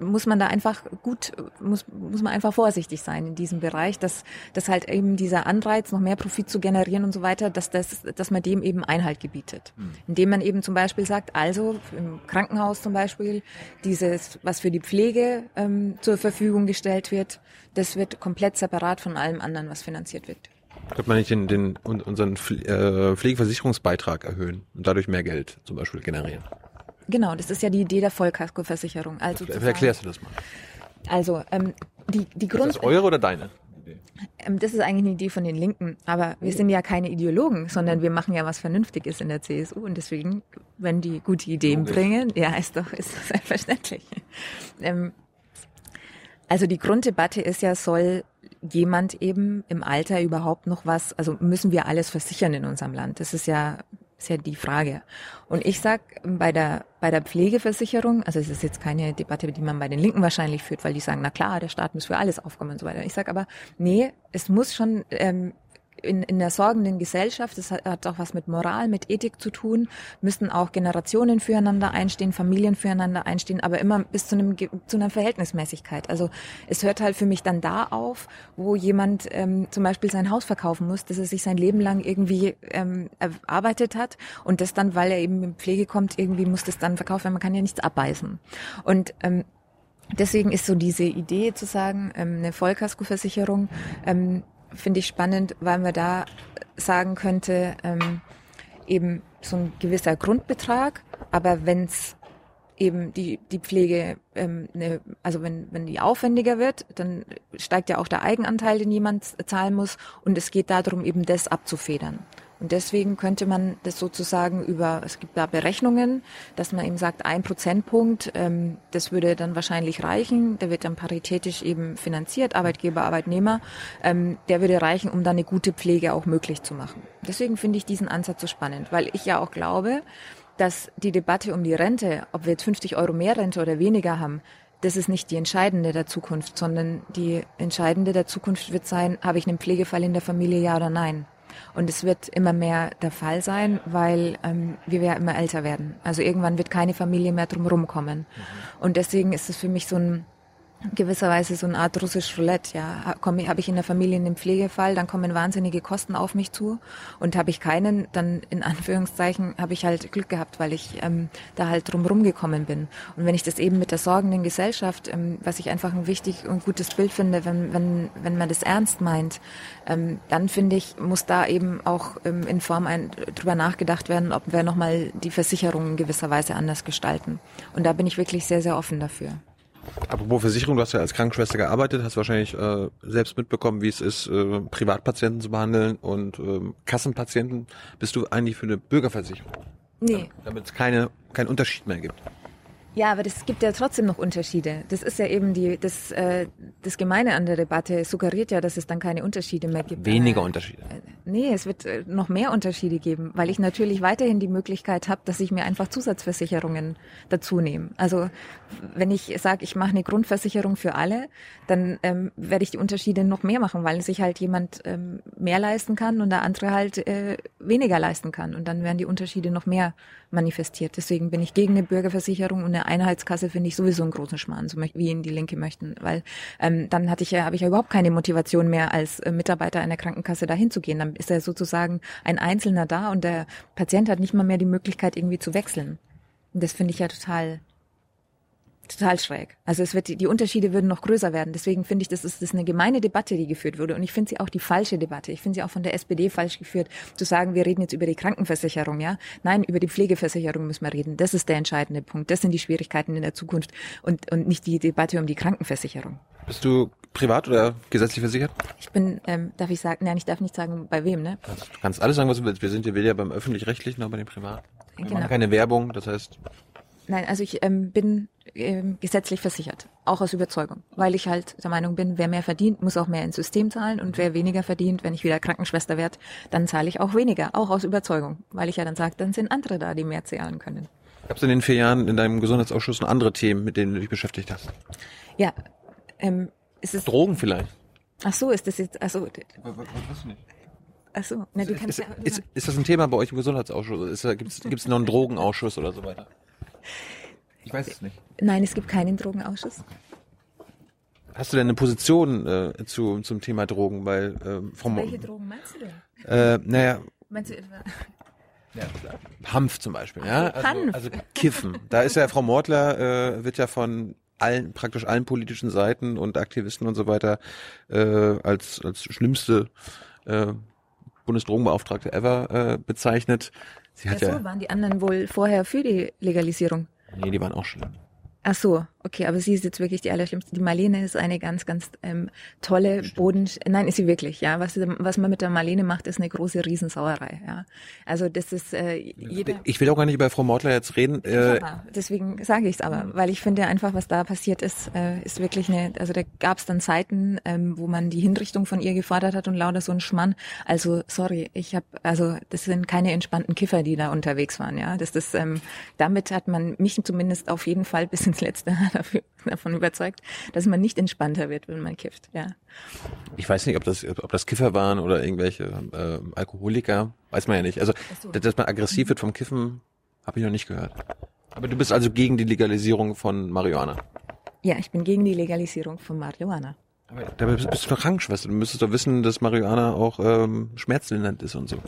muss man da einfach gut, muss, muss man einfach vorsichtig sein in diesem Bereich, dass, dass halt eben dieser Anreiz, noch mehr Profit zu generieren und so weiter, dass, das, dass man dem eben Einhalt gebietet. Mhm. Indem man eben zum Beispiel sagt, also im Krankenhaus zum Beispiel, dieses, was für die Pflege ähm, zur Verfügung gestellt wird, das wird komplett separat von allem anderen, was finanziert wird. Könnte man nicht den, den, unseren äh, Pflegeversicherungsbeitrag erhöhen und dadurch mehr Geld zum Beispiel generieren? Genau, das ist ja die Idee der Vollkaskoversicherung. Also erklärst du das mal? Also ähm, die, die Grund... Ist das eure oder deine? Ähm, das ist eigentlich eine Idee von den Linken. Aber wir sind ja keine Ideologen, sondern wir machen ja was Vernünftiges in der CSU. Und deswegen, wenn die gute Ideen okay. bringen, ja, ist doch, ist das selbstverständlich. Ähm, also die Grunddebatte ist ja, soll jemand eben im Alter überhaupt noch was, also müssen wir alles versichern in unserem Land? Das ist ja Ist ja die Frage. Und ich sag bei der bei der Pflegeversicherung, also es ist jetzt keine Debatte, die man bei den Linken wahrscheinlich führt, weil die sagen, na klar, der Staat muss für alles aufkommen und so weiter. Ich sag aber, nee, es muss schon ähm, in, in der sorgenden Gesellschaft, das hat, hat auch was mit Moral, mit Ethik zu tun, müssen auch Generationen füreinander einstehen, Familien füreinander einstehen, aber immer bis zu einem zu einer Verhältnismäßigkeit. Also es hört halt für mich dann da auf, wo jemand ähm, zum Beispiel sein Haus verkaufen muss, dass er sich sein Leben lang irgendwie ähm, erarbeitet hat und das dann, weil er eben in Pflege kommt, irgendwie muss das dann verkaufen, weil man kann ja nichts abbeißen. Und ähm, Deswegen ist so diese Idee zu sagen, ähm, eine Vollkaskoversicherung, ähm, finde ich spannend, weil man da sagen könnte, ähm, eben so ein gewisser Grundbetrag, aber wenn es eben die, die Pflege, ähm, ne, also wenn, wenn die aufwendiger wird, dann steigt ja auch der Eigenanteil, den jemand zahlen muss und es geht darum, eben das abzufedern. Und deswegen könnte man das sozusagen über, es gibt da Berechnungen, dass man eben sagt, ein Prozentpunkt, ähm, das würde dann wahrscheinlich reichen, der wird dann paritätisch eben finanziert, Arbeitgeber, Arbeitnehmer, ähm, der würde reichen, um dann eine gute Pflege auch möglich zu machen. Deswegen finde ich diesen Ansatz so spannend, weil ich ja auch glaube, dass die Debatte um die Rente, ob wir jetzt 50 Euro mehr Rente oder weniger haben, das ist nicht die entscheidende der Zukunft, sondern die entscheidende der Zukunft wird sein, habe ich einen Pflegefall in der Familie, ja oder nein? Und es wird immer mehr der Fall sein, weil ähm, wir ja immer älter werden. Also irgendwann wird keine Familie mehr drumherum kommen. Mhm. Und deswegen ist es für mich so ein gewisserweise so eine Art russisch Roulette. Ja, habe ich in der Familie einen Pflegefall, dann kommen wahnsinnige Kosten auf mich zu und habe ich keinen, dann in Anführungszeichen habe ich halt Glück gehabt, weil ich ähm, da halt drumherum gekommen bin. Und wenn ich das eben mit der sorgenden Gesellschaft, ähm, was ich einfach ein wichtig und gutes Bild finde, wenn wenn wenn man das ernst meint, ähm, dann finde ich muss da eben auch ähm, in Form ein, drüber nachgedacht werden, ob wir nochmal die Versicherungen gewisserweise anders gestalten. Und da bin ich wirklich sehr sehr offen dafür. Apropos Versicherung, du hast ja als Krankenschwester gearbeitet, hast wahrscheinlich äh, selbst mitbekommen, wie es ist, äh, Privatpatienten zu behandeln und äh, Kassenpatienten. Bist du eigentlich für eine Bürgerversicherung? Nee. Damit es keine, keinen Unterschied mehr gibt. Ja, aber das gibt ja trotzdem noch Unterschiede. Das ist ja eben die, das, äh, das Gemeine an der Debatte suggeriert ja, dass es dann keine Unterschiede mehr gibt. Weniger äh, Unterschiede. Nee, es wird äh, noch mehr Unterschiede geben, weil ich natürlich weiterhin die Möglichkeit habe, dass ich mir einfach Zusatzversicherungen dazu nehme. Also wenn ich sage, ich mache eine Grundversicherung für alle, dann ähm, werde ich die Unterschiede noch mehr machen, weil sich halt jemand ähm, mehr leisten kann und der andere halt äh, weniger leisten kann. Und dann werden die Unterschiede noch mehr manifestiert. Deswegen bin ich gegen eine Bürgerversicherung und eine Einheitskasse finde ich sowieso einen großen Schmarrn, so wie ihn die Linke möchten, weil ähm, dann hatte ich ja, habe ich ja überhaupt keine Motivation mehr als äh, Mitarbeiter einer Krankenkasse dahin zu gehen. Dann ist er sozusagen ein Einzelner da und der Patient hat nicht mal mehr die Möglichkeit irgendwie zu wechseln. Und das finde ich ja total total schräg. Also es wird die, die Unterschiede würden noch größer werden. Deswegen finde ich, das ist, das ist eine gemeine Debatte, die geführt wurde. Und ich finde sie auch die falsche Debatte. Ich finde sie auch von der SPD falsch geführt, zu sagen, wir reden jetzt über die Krankenversicherung, ja. Nein, über die Pflegeversicherung müssen wir reden. Das ist der entscheidende Punkt. Das sind die Schwierigkeiten in der Zukunft und, und nicht die Debatte um die Krankenversicherung. Bist du privat oder gesetzlich versichert? Ich bin, ähm, darf ich sagen, nein, ich darf nicht sagen, bei wem, ne? Du kannst alles sagen, was du willst. Wir sind ja weder beim öffentlich-rechtlichen noch bei dem Privat. Wir genau. machen keine Werbung, das heißt. Nein, also ich ähm, bin ähm, gesetzlich versichert, auch aus Überzeugung, weil ich halt der Meinung bin, wer mehr verdient, muss auch mehr ins System zahlen und wer weniger verdient, wenn ich wieder Krankenschwester werde, dann zahle ich auch weniger, auch aus Überzeugung, weil ich ja dann sage, dann sind andere da, die mehr zahlen können. Gab es in den vier Jahren in deinem Gesundheitsausschuss noch andere Themen, mit denen du dich beschäftigt hast? Ja, ähm, ist es Drogen vielleicht? Ach so, ist das jetzt, ach so. Was, was nicht? Ach so, na, du kannst ist, ja, ist, ist, das ein Thema bei euch im Gesundheitsausschuss? Gibt es noch einen Drogenausschuss oder so weiter? Ich weiß es nicht. Nein, es gibt keinen Drogenausschuss. Hast du denn eine Position äh, zu, zum Thema Drogen? Weil, äh, Frau Welche Drogen meinst du denn? Äh, naja. Meinst du etwa? Ja, Hanf zum Beispiel, ja. Also, Hanf. also Kiffen. Da ist ja Frau Mortler, äh, wird ja von allen, praktisch allen politischen Seiten und Aktivisten und so weiter äh, als, als schlimmste äh, Bundesdrogenbeauftragte ever äh, bezeichnet. Sie hat ja, so, ja waren die anderen wohl vorher für die Legalisierung? Nee, die waren auch schlimm. Ach so. Okay, aber sie ist jetzt wirklich die allerschlimmste. Die Marlene ist eine ganz, ganz ähm, tolle Boden. Nein, ist sie wirklich. Ja, was, was man mit der Marlene macht, ist eine große Riesensauerei. Ja, also das ist äh, jeder. Ich will auch gar nicht über Frau Mortler jetzt reden. Äh, Ja, deswegen sage ich es aber, weil ich finde einfach, was da passiert ist, äh, ist wirklich eine. Also da gab es dann Zeiten, ähm, wo man die Hinrichtung von ihr gefordert hat und lauter so ein Schmann. Also sorry, ich habe, also das sind keine entspannten Kiffer, die da unterwegs waren. Ja, das ist. Ähm, damit hat man mich zumindest auf jeden Fall bis ins Letzte dafür, davon überzeugt, dass man nicht entspannter wird, wenn man kifft. Ja. ich weiß nicht, ob das, ob das Kiffer waren oder irgendwelche äh, Alkoholiker, weiß man ja nicht. Also, so. dass man aggressiv wird vom Kiffen, habe ich noch nicht gehört. Aber du bist also gegen die Legalisierung von Marihuana. Ja, ich bin gegen die Legalisierung von Marihuana. Aber dabei bist bist du doch Krankenschwester. Du müsstest doch wissen, dass Marihuana auch ähm, schmerzlindernd ist und so.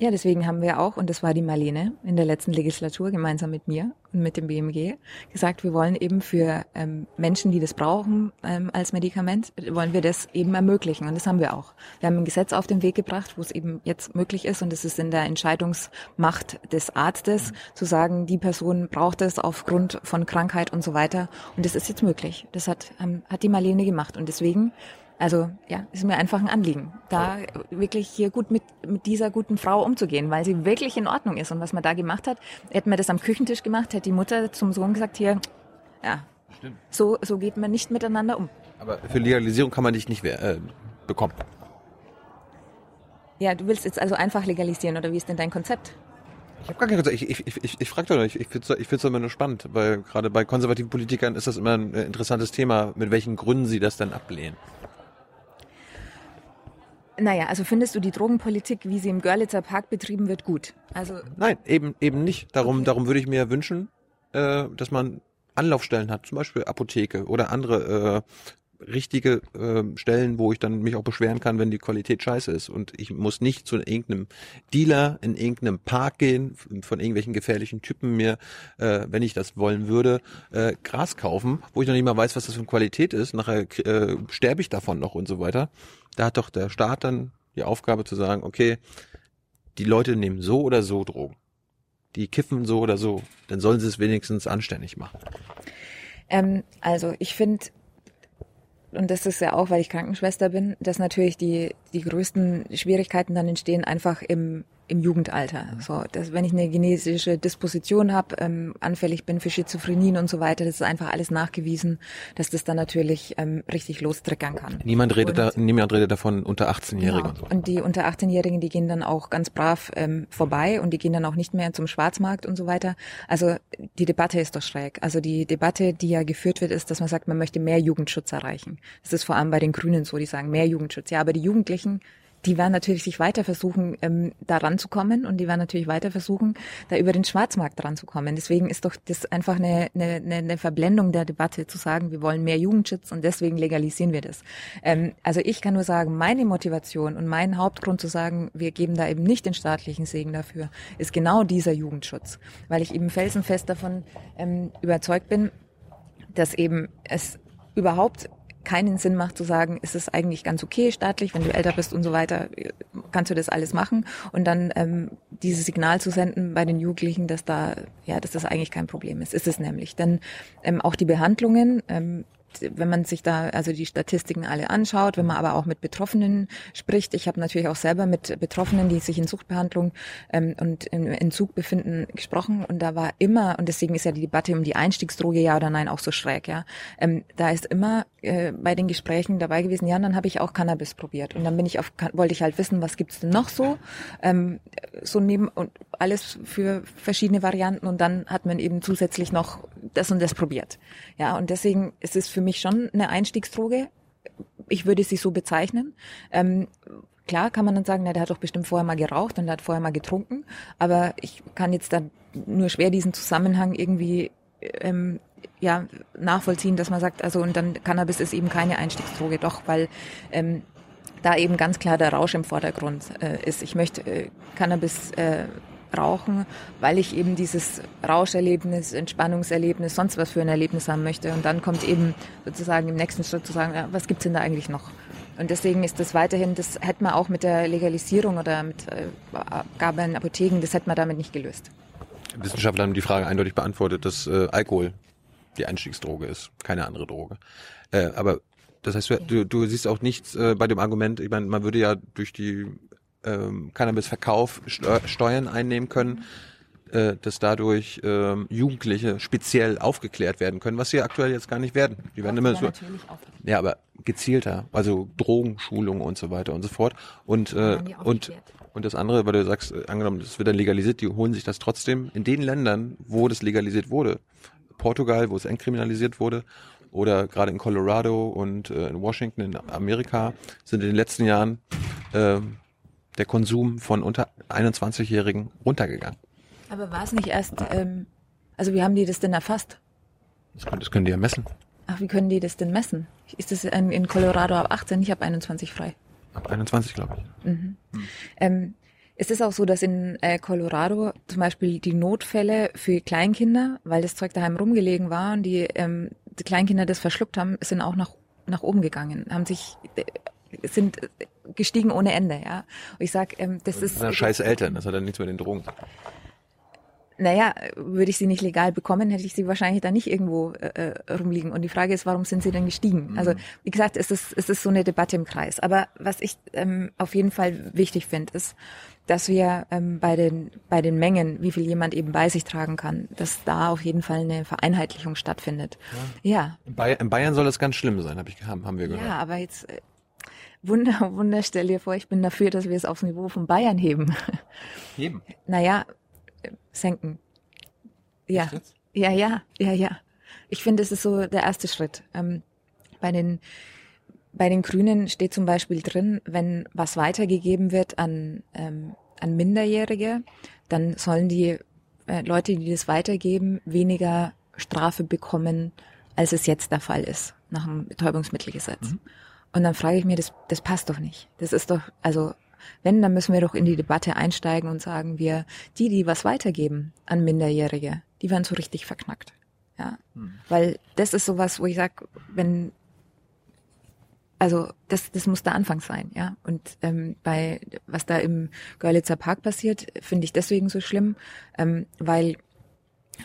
Ja, deswegen haben wir auch, und das war die Marlene in der letzten Legislatur gemeinsam mit mir und mit dem BMG, gesagt, wir wollen eben für ähm, Menschen, die das brauchen ähm, als Medikament, wollen wir das eben ermöglichen. Und das haben wir auch. Wir haben ein Gesetz auf den Weg gebracht, wo es eben jetzt möglich ist, und es ist in der Entscheidungsmacht des Arztes, zu sagen, die Person braucht es aufgrund von Krankheit und so weiter. Und das ist jetzt möglich. Das hat, ähm, hat die Marlene gemacht. Und deswegen also ja, ist mir einfach ein Anliegen, da wirklich hier gut mit, mit dieser guten Frau umzugehen, weil sie wirklich in Ordnung ist. Und was man da gemacht hat, hätten wir das am Küchentisch gemacht, hätte die Mutter zum Sohn gesagt, hier, ja, so, so geht man nicht miteinander um. Aber für Legalisierung kann man dich nicht äh, bekommen. Ja, du willst jetzt also einfach legalisieren oder wie ist denn dein Konzept? Ich habe gar keinen Konzept. Ich, ich, ich, ich, ich frage doch nicht. Ich finde es ich find's immer nur spannend, weil gerade bei konservativen Politikern ist das immer ein interessantes Thema, mit welchen Gründen sie das dann ablehnen. Naja, also findest du die Drogenpolitik, wie sie im Görlitzer Park betrieben wird, gut? Also Nein, eben eben nicht. Darum, darum würde ich mir wünschen, äh, dass man Anlaufstellen hat, zum Beispiel Apotheke oder andere äh, richtige äh, Stellen, wo ich dann mich auch beschweren kann, wenn die Qualität scheiße ist. Und ich muss nicht zu irgendeinem Dealer in irgendeinem Park gehen, von irgendwelchen gefährlichen Typen mir, äh, wenn ich das wollen würde, äh, Gras kaufen, wo ich noch nicht mal weiß, was das für eine Qualität ist. Nachher äh, sterbe ich davon noch und so weiter. Da hat doch der Staat dann die Aufgabe zu sagen, okay, die Leute nehmen so oder so Drogen. Die kiffen so oder so. Dann sollen sie es wenigstens anständig machen. Ähm, also ich finde, und das ist ja auch, weil ich Krankenschwester bin, dass natürlich die, die größten Schwierigkeiten dann entstehen einfach im, im Jugendalter. So, dass wenn ich eine genetische Disposition habe, ähm, anfällig bin für Schizophrenien und so weiter, das ist einfach alles nachgewiesen, dass das dann natürlich ähm, richtig lostriggern kann. Niemand redet, da, Und- niemand redet davon unter 18-Jährigen Genau. und so. Und die unter 18-Jährigen, die gehen dann auch ganz brav ähm, vorbei und die gehen dann auch nicht mehr zum Schwarzmarkt und so weiter. Also die Debatte ist doch schräg. Also die Debatte, die ja geführt wird, ist, dass man sagt, man möchte mehr Jugendschutz erreichen. Das ist vor allem bei den Grünen so, die sagen mehr Jugendschutz. Ja, aber die Jugendlichen, die werden natürlich sich weiter versuchen, ähm, da ranzukommen und die werden natürlich weiter versuchen, da über den Schwarzmarkt ranzukommen. Deswegen ist doch das einfach eine, eine, eine Verblendung der Debatte zu sagen, wir wollen mehr Jugendschutz und deswegen legalisieren wir das. Ähm, also ich kann nur sagen, meine Motivation und mein Hauptgrund zu sagen, wir geben da eben nicht den staatlichen Segen dafür, ist genau dieser Jugendschutz, weil ich eben felsenfest davon ähm, überzeugt bin, dass eben es überhaupt keinen Sinn macht zu sagen, ist es eigentlich ganz okay staatlich, wenn du älter bist und so weiter, kannst du das alles machen und dann ähm, dieses Signal zu senden bei den Jugendlichen, dass da ja, dass das eigentlich kein Problem ist. Ist es nämlich, denn ähm, auch die Behandlungen ähm, wenn man sich da also die Statistiken alle anschaut, wenn man aber auch mit Betroffenen spricht. Ich habe natürlich auch selber mit Betroffenen, die sich in Suchtbehandlung ähm, und in Entzug befinden, gesprochen und da war immer und deswegen ist ja die Debatte um die Einstiegsdroge ja oder nein auch so schräg. Ja, ähm, da ist immer äh, bei den Gesprächen dabei gewesen. Ja, und dann habe ich auch Cannabis probiert und dann bin ich auf wollte ich halt wissen, was gibt's denn noch so ähm, so neben und alles für verschiedene Varianten und dann hat man eben zusätzlich noch das und das probiert. Ja, und deswegen ist es für mich schon eine Einstiegsdroge. Ich würde sie so bezeichnen. Ähm, klar kann man dann sagen, na, der hat doch bestimmt vorher mal geraucht und der hat vorher mal getrunken, aber ich kann jetzt dann nur schwer diesen Zusammenhang irgendwie ähm, ja, nachvollziehen, dass man sagt, also und dann Cannabis ist eben keine Einstiegsdroge, doch, weil ähm, da eben ganz klar der Rausch im Vordergrund äh, ist. Ich möchte äh, Cannabis äh, rauchen, weil ich eben dieses Rauscherlebnis, Entspannungserlebnis, sonst was für ein Erlebnis haben möchte. Und dann kommt eben sozusagen im nächsten Schritt zu sagen, ja, was gibt's denn da eigentlich noch? Und deswegen ist das weiterhin, das hätte man auch mit der Legalisierung oder mit äh, Abgabe in Apotheken, das hätte man damit nicht gelöst. Wissenschaftler haben die Frage eindeutig beantwortet, dass äh, Alkohol die Einstiegsdroge ist, keine andere Droge. Äh, aber das heißt, du, du siehst auch nichts äh, bei dem Argument, ich meine, man würde ja durch die ähm, Cannabisverkauf Steu Steuern einnehmen können, äh, dass dadurch ähm, Jugendliche speziell aufgeklärt werden können, was sie aktuell jetzt gar nicht werden. Die werden immer so, ja, aber gezielter, also Drogenschulung und so weiter und so fort. Und äh, und und das andere, weil du sagst, äh, angenommen, das wird dann legalisiert, die holen sich das trotzdem in den Ländern, wo das legalisiert wurde. Portugal, wo es entkriminalisiert wurde, oder gerade in Colorado und äh, in Washington in Amerika sind in den letzten Jahren ähm, der Konsum von unter 21-Jährigen runtergegangen. Aber war es nicht erst, ähm, also wie haben die das denn erfasst? Das können, das können die ja messen. Ach, wie können die das denn messen? Ist das in, in Colorado ab 18? Ich habe 21 frei. Ab 21, glaube ich. Ähm, es ist auch so, dass in äh, Colorado zum Beispiel die Notfälle für Kleinkinder, weil das Zeug daheim rumgelegen war und die, ähm, die Kleinkinder das verschluckt haben, sind auch nach, nach oben gegangen, haben sich äh, sind gestiegen ohne Ende, ja. Und ich sag, ähm, das ist Das sind scheiß Eltern, das hat dann nichts mit den Drogen. naja, würde ich sie nicht legal bekommen, hätte ich sie wahrscheinlich da nicht irgendwo äh, äh, rumliegen. Und die Frage ist, warum sind sie denn gestiegen? Also wie gesagt, es ist, es ist so eine Debatte im Kreis. Aber was ich ähm, auf jeden Fall wichtig finde, ist, dass wir ähm, bei den bei den Mengen, wie viel jemand eben bei sich tragen kann, dass da auf jeden Fall eine Vereinheitlichung stattfindet. Ja, In Bayern, in Bayern soll das ganz schlimm sein, hab ich, haben, haben wir ja, gehört. aber jetzt äh, Wunder, Wunder, stell dir vor, ich bin dafür, dass wir es aufs Niveau von Bayern heben. Heben. Naja, senken. Ja. Ja, ja, ja, ja. Ich finde, es ist so der erste Schritt. Ähm, bei den bei den Grünen steht zum Beispiel drin, wenn was weitergegeben wird an ähm, an Minderjährige, dann sollen die äh, Leute, die das weitergeben, weniger Strafe bekommen, als es jetzt der Fall ist nach dem Betäubungsmittelgesetz. Und dann frage ich mir, das, das passt doch nicht. Das ist doch, also wenn, dann müssen wir doch in die Debatte einsteigen und sagen wir, die, die was weitergeben an Minderjährige, die werden so richtig verknackt. Ja, weil das ist sowas, wo ich sag, wenn also das, das muss der Anfang sein, ja. Und ähm, bei was da im Görlitzer Park passiert, finde ich deswegen so schlimm, ähm, weil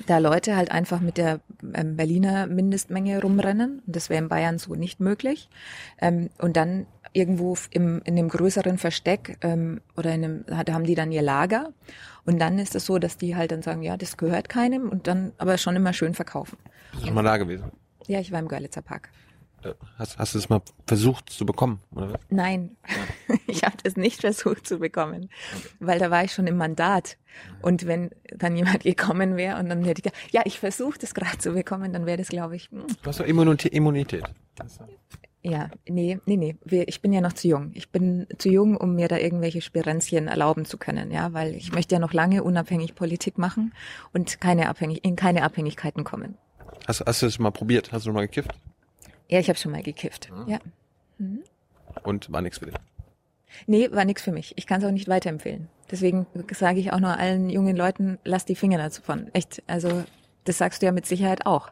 da Leute halt einfach mit der ähm, Berliner Mindestmenge rumrennen. Und das wäre in Bayern so nicht möglich. Ähm, und dann irgendwo im, in einem größeren Versteck ähm, oder in einem, da haben die dann ihr Lager. Und dann ist es so, dass die halt dann sagen, ja, das gehört keinem und dann aber schon immer schön verkaufen. Bist du schon mal da gewesen? Ja, ich war im Görlitzer Park. Äh, Hast, hast du es mal versucht zu bekommen? Oder? was? Nein, ich habe das nicht versucht zu bekommen, weil da war ich schon im Mandat. Und wenn dann jemand gekommen wäre und dann hätte ich gesagt, ja, ich versuche das gerade zu bekommen, dann wäre das, glaube ich, hm, Du hast doch Immunität. Ja, nee, nee, nee, ich bin ja noch zu jung. Ich bin zu jung, um mir da irgendwelche Spirenzchen erlauben zu können, ja, weil ich möchte ja noch lange unabhängig Politik machen und keine abhängig, in keine Abhängigkeiten kommen. Hast, hast du es mal probiert? Hast du mal gekifft? Ja, ich habe schon mal gekifft, ja. Und war nichts für dich. Nee, war nix für mich. Ich kann es auch nicht weiterempfehlen. Deswegen sage ich auch nur allen jungen Leuten, lass die Finger davon. Echt, also das sagst du ja mit Sicherheit auch.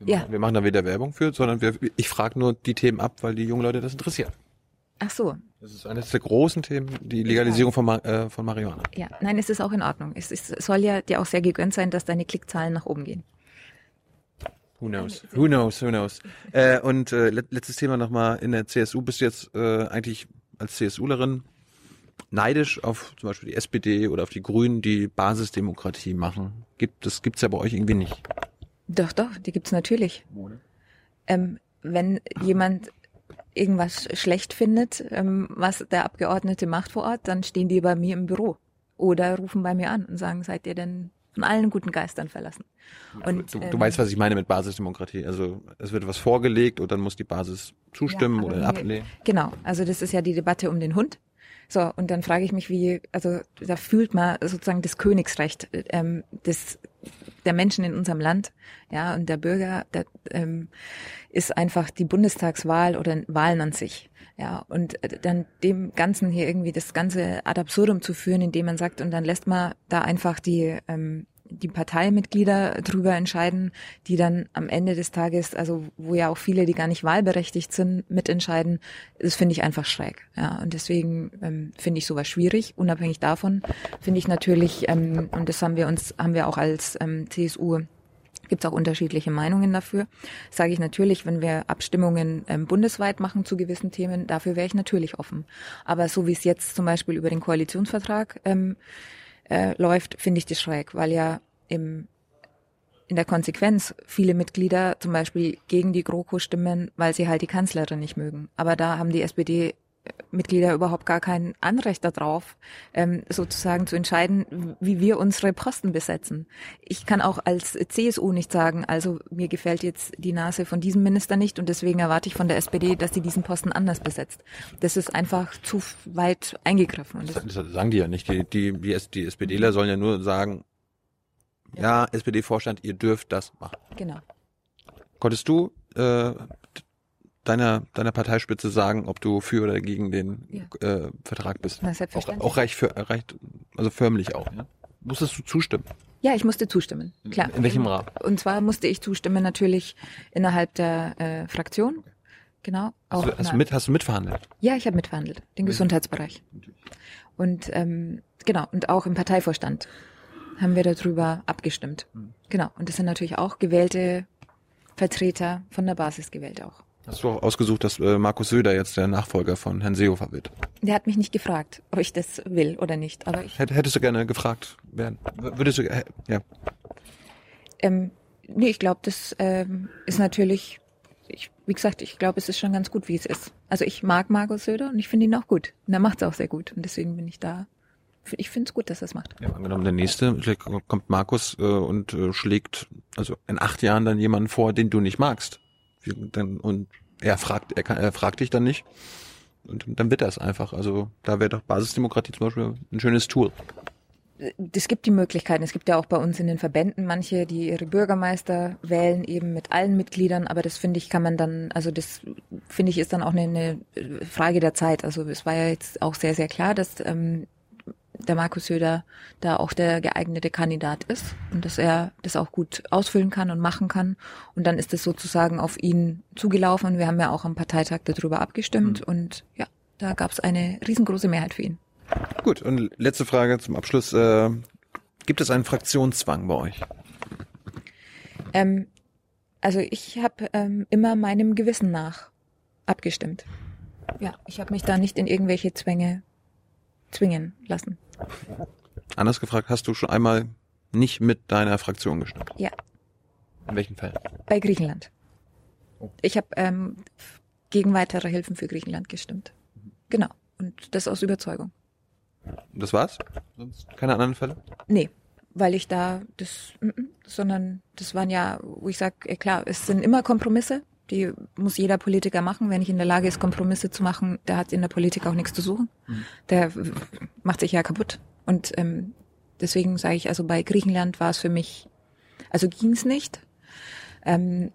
Wir Ja. machen, wir machen da weder Werbung für, sondern wir, ich frage nur die Themen ab, weil die jungen Leute das interessiert. Ach so, Das ist eines der großen Themen, die Legalisierung von, äh, von Marihuana. ja. Nein, es ist auch in Ordnung. Es, ist, es soll ja dir auch sehr gegönnt sein, dass deine Klickzahlen nach oben gehen. Who knows? Who knows? Who knows? Äh, und äh, let letztes Thema nochmal in der CSU. Bist du jetzt äh, eigentlich als CSUlerin neidisch auf zum Beispiel die SPD oder auf die Grünen, die Basisdemokratie machen? Gibt das gibt's ja bei euch irgendwie nicht. Doch, doch, die gibt's natürlich. Ähm, wenn jemand irgendwas schlecht findet, ähm, was der Abgeordnete macht vor Ort, dann stehen die bei mir im Büro oder rufen bei mir an und sagen, seid ihr denn von allen guten Geistern verlassen? Und, Du, du ähm, weißt, was ich meine mit Basisdemokratie. Also es wird was vorgelegt und dann muss die Basis zustimmen Ja, oder ablehnen. Genau, also das ist ja die Debatte um den Hund. So, und dann frage ich mich, wie, also da fühlt man sozusagen das Königsrecht ähm, des, der Menschen in unserem Land, ja, und der Bürger, der, ähm, ist einfach die Bundestagswahl oder Wahlen an sich. Ja, und äh, dann dem Ganzen hier irgendwie das Ganze ad absurdum zu führen, indem man sagt, und dann lässt man da einfach die, ähm, die Parteimitglieder drüber entscheiden, die dann am Ende des Tages, also wo ja auch viele, die gar nicht wahlberechtigt sind, mitentscheiden, das finde ich einfach schräg. Ja, und deswegen ähm, finde ich sowas schwierig. Unabhängig davon finde ich natürlich, ähm, und das haben wir uns, haben wir auch als ähm, CSU Gibt es auch unterschiedliche Meinungen dafür. Sage ich natürlich, wenn wir Abstimmungen ähm, bundesweit machen zu gewissen Themen, dafür wäre ich natürlich offen. Aber so wie es jetzt zum Beispiel über den Koalitionsvertrag ähm, äh, läuft, finde ich das schräg, weil ja im in der Konsequenz viele Mitglieder zum Beispiel gegen die GroKo stimmen, weil sie halt die Kanzlerin nicht mögen. Aber da haben die SPD Mitglieder überhaupt gar kein Anrecht darauf, ähm, sozusagen zu entscheiden, wie wir unsere Posten besetzen. Ich kann auch als CSU nicht sagen, also mir gefällt jetzt die Nase von diesem Minister nicht und deswegen erwarte ich von der SPD, dass sie diesen Posten anders besetzt. Das ist einfach zu weit eingegriffen. Das, das sagen die ja nicht. Die, die, die, die SPDler sollen ja nur sagen, ja, SPD-Vorstand, ihr dürft das machen. Genau. Konntest du äh, deiner, deiner Parteispitze sagen, ob du für oder gegen den ja. äh, Vertrag bist? Na. Auch, auch reich, für, reicht, also förmlich auch. Ja? Musstest du zustimmen? Ja, ich musste zustimmen, klar. In welchem Rahmen? Und zwar musste ich zustimmen natürlich innerhalb der äh, Fraktion. Genau. Auch hast, du, hast, du mit, hast du mitverhandelt? Ja, ich habe mitverhandelt, den Gesundheitsbereich. Und ähm, genau, und auch im Parteivorstand haben wir darüber abgestimmt. Mhm. Genau. Und das sind natürlich auch gewählte Vertreter von der Basis gewählt auch. Hast du auch ausgesucht, dass äh, Markus Söder jetzt der Nachfolger von Herrn Seehofer wird? Der hat mich nicht gefragt, ob ich das will oder nicht. Aber ich hättest du gerne gefragt werden? Würdest du, äh, ja. Ähm, nee, ich glaube, das ähm, ist natürlich, ich, wie gesagt, ich glaube, es ist schon ganz gut, wie es ist. Also ich mag Markus Söder und ich finde ihn auch gut. Und er macht es auch sehr gut. Und deswegen bin ich da ich finde es gut, dass er es macht. Ja, angenommen, der nächste, kommt Markus äh, und äh, schlägt also in acht Jahren dann jemanden vor, den du nicht magst. Wie, dann, und er fragt, er, kann, er fragt dich dann nicht. Und dann wird er es einfach. Also da wäre doch Basisdemokratie zum Beispiel ein schönes Tool. Es gibt die Möglichkeiten. Es gibt ja auch bei uns in den Verbänden manche, die ihre Bürgermeister wählen, eben mit allen Mitgliedern. Aber das finde ich, kann man dann, also das finde ich ist dann auch eine, eine Frage der Zeit. Also es war ja jetzt auch sehr, sehr klar, dass ähm, der Markus Söder da auch der geeignete Kandidat ist und dass er das auch gut ausfüllen kann und machen kann. Und dann ist es sozusagen auf ihn zugelaufen. Wir haben ja auch am Parteitag darüber abgestimmt mhm. und ja, da gab es eine riesengroße Mehrheit für ihn. Gut, und letzte Frage zum Abschluss. Äh, gibt es einen Fraktionszwang bei euch? Ähm, also ich habe ähm, immer meinem Gewissen nach abgestimmt. Ja, ich habe mich da nicht in irgendwelche Zwänge zwingen lassen. Anders gefragt, hast du schon einmal nicht mit deiner Fraktion gestimmt? Ja. In welchen Fällen? Bei Griechenland. Oh. Ich habe ähm, gegen weitere Hilfen für Griechenland gestimmt. Genau. Und das aus Überzeugung. Das war's? Sonst keine anderen Fälle? Nee, weil ich da das, m -m, sondern das waren ja, wo ich sage, klar, es sind immer Kompromisse. Die muss jeder Politiker machen. Wenn ich in der Lage ist, Kompromisse zu machen, der hat in der Politik auch nichts zu suchen. Mhm. Der macht sich ja kaputt. Und ähm, deswegen sage ich, also bei Griechenland war es für mich, also ging es nicht. Ähm,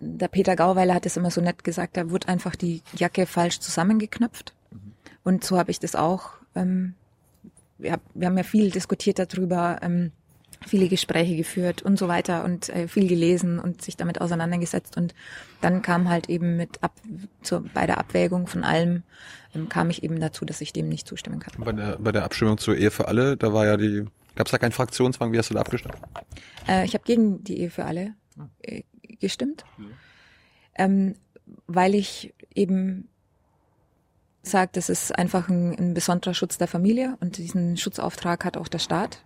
der Peter Gauweiler hat es immer so nett gesagt, da wurde einfach die Jacke falsch zusammengeknöpft. Mhm. Und so habe ich das auch. Ähm, wir, wir haben ja viel diskutiert darüber. Ähm, viele Gespräche geführt und so weiter und äh, viel gelesen und sich damit auseinandergesetzt und dann kam halt eben mit ab zur, bei der Abwägung von allem ähm, kam ich eben dazu, dass ich dem nicht zustimmen kann. Bei der bei der Abstimmung zur Ehe für alle, da war ja die gab es da keinen Fraktionszwang, wie hast du da abgestimmt? Äh, ich habe gegen die Ehe für alle äh, gestimmt, ähm, weil ich eben sage, das ist einfach ein, ein besonderer Schutz der Familie und diesen Schutzauftrag hat auch der Staat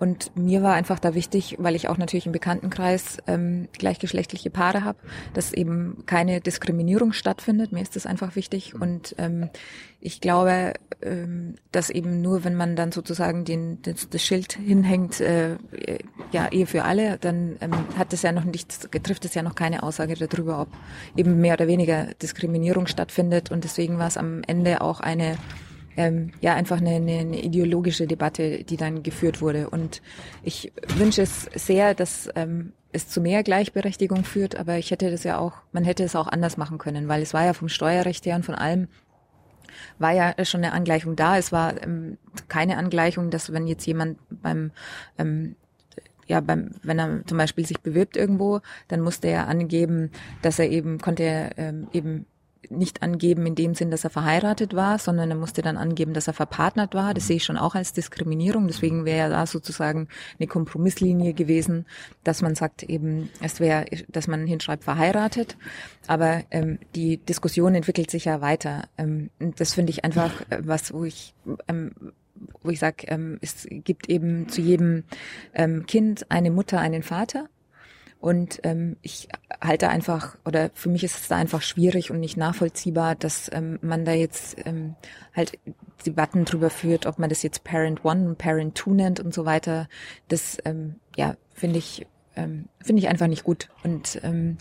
und mir war einfach da wichtig, weil ich auch natürlich im Bekanntenkreis ähm, gleichgeschlechtliche Paare habe, dass eben keine Diskriminierung stattfindet. Mir ist das einfach wichtig. Und ähm, ich glaube, ähm, dass eben nur, wenn man dann sozusagen den, das, das Schild hinhängt, äh, ja, Ehe für alle, dann ähm, hat es ja noch nichts, trifft es ja noch keine Aussage darüber, ob eben mehr oder weniger Diskriminierung stattfindet. Und deswegen war es am Ende auch eine ähm, ja einfach eine, eine, eine ideologische Debatte, die dann geführt wurde. Und ich wünsche es sehr, dass ähm, es zu mehr Gleichberechtigung führt, aber ich hätte das ja auch, man hätte es auch anders machen können, weil es war ja vom Steuerrecht her und von allem war ja schon eine Angleichung da. Es war ähm, keine Angleichung, dass wenn jetzt jemand beim ähm, ja, beim, wenn er zum Beispiel sich bewirbt irgendwo, dann musste er angeben, dass er eben, konnte er ähm, eben nicht angeben in dem Sinn, dass er verheiratet war, sondern er musste dann angeben, dass er verpartnert war. Das sehe ich schon auch als Diskriminierung. Deswegen wäre ja da sozusagen eine Kompromisslinie gewesen, dass man sagt eben, es wäre, dass man hinschreibt verheiratet. Aber ähm, die Diskussion entwickelt sich ja weiter. Ähm, das finde ich einfach äh, was, wo ich ähm, wo ich sage, ähm, es gibt eben zu jedem ähm, Kind eine Mutter, einen Vater. Und ähm, ich halte einfach, oder für mich ist es da einfach schwierig und nicht nachvollziehbar, dass ähm, man da jetzt ähm, halt Debatten drüber führt, ob man das jetzt Parent One und Parent Two nennt und so weiter. Das ähm, ja finde ich ähm, finde ich einfach nicht gut und ähm,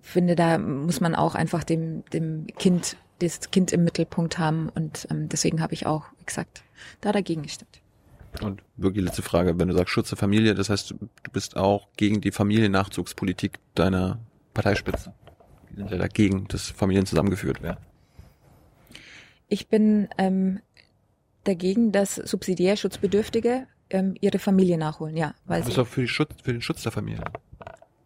finde da muss man auch einfach dem dem Kind das Kind im Mittelpunkt haben und ähm, deswegen habe ich auch exakt da dagegen gestimmt. Und wirklich letzte Frage, wenn du sagst Schutz der Familie, das heißt, du bist auch gegen die Familiennachzugspolitik deiner Parteispitze. Die sind ja dagegen, dass Familien zusammengeführt werden. Ich bin ähm, dagegen, dass subsidiär Schutzbedürftige ähm, ihre Familie nachholen, ja. Weil du bist auch für, Schutz, für den Schutz der Familie.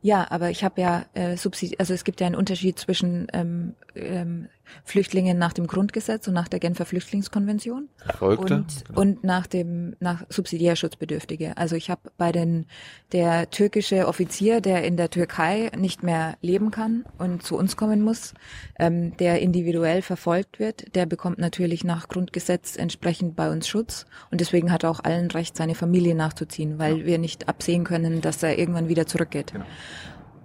Ja, aber ich habe ja äh, Subsidi also es gibt ja einen Unterschied zwischen ähm, ähm, Flüchtlingen nach dem Grundgesetz und nach der Genfer Flüchtlingskonvention Verfolgte, und, genau. und nach dem nach Subsidiärschutzbedürftige. Also ich habe bei den der türkische Offizier, der in der Türkei nicht mehr leben kann und zu uns kommen muss, ähm, der individuell verfolgt wird, der bekommt natürlich nach Grundgesetz entsprechend bei uns Schutz und deswegen hat er auch allen Recht, seine Familie nachzuziehen, weil wir nicht absehen können, dass er irgendwann wieder zurückgeht. Genau.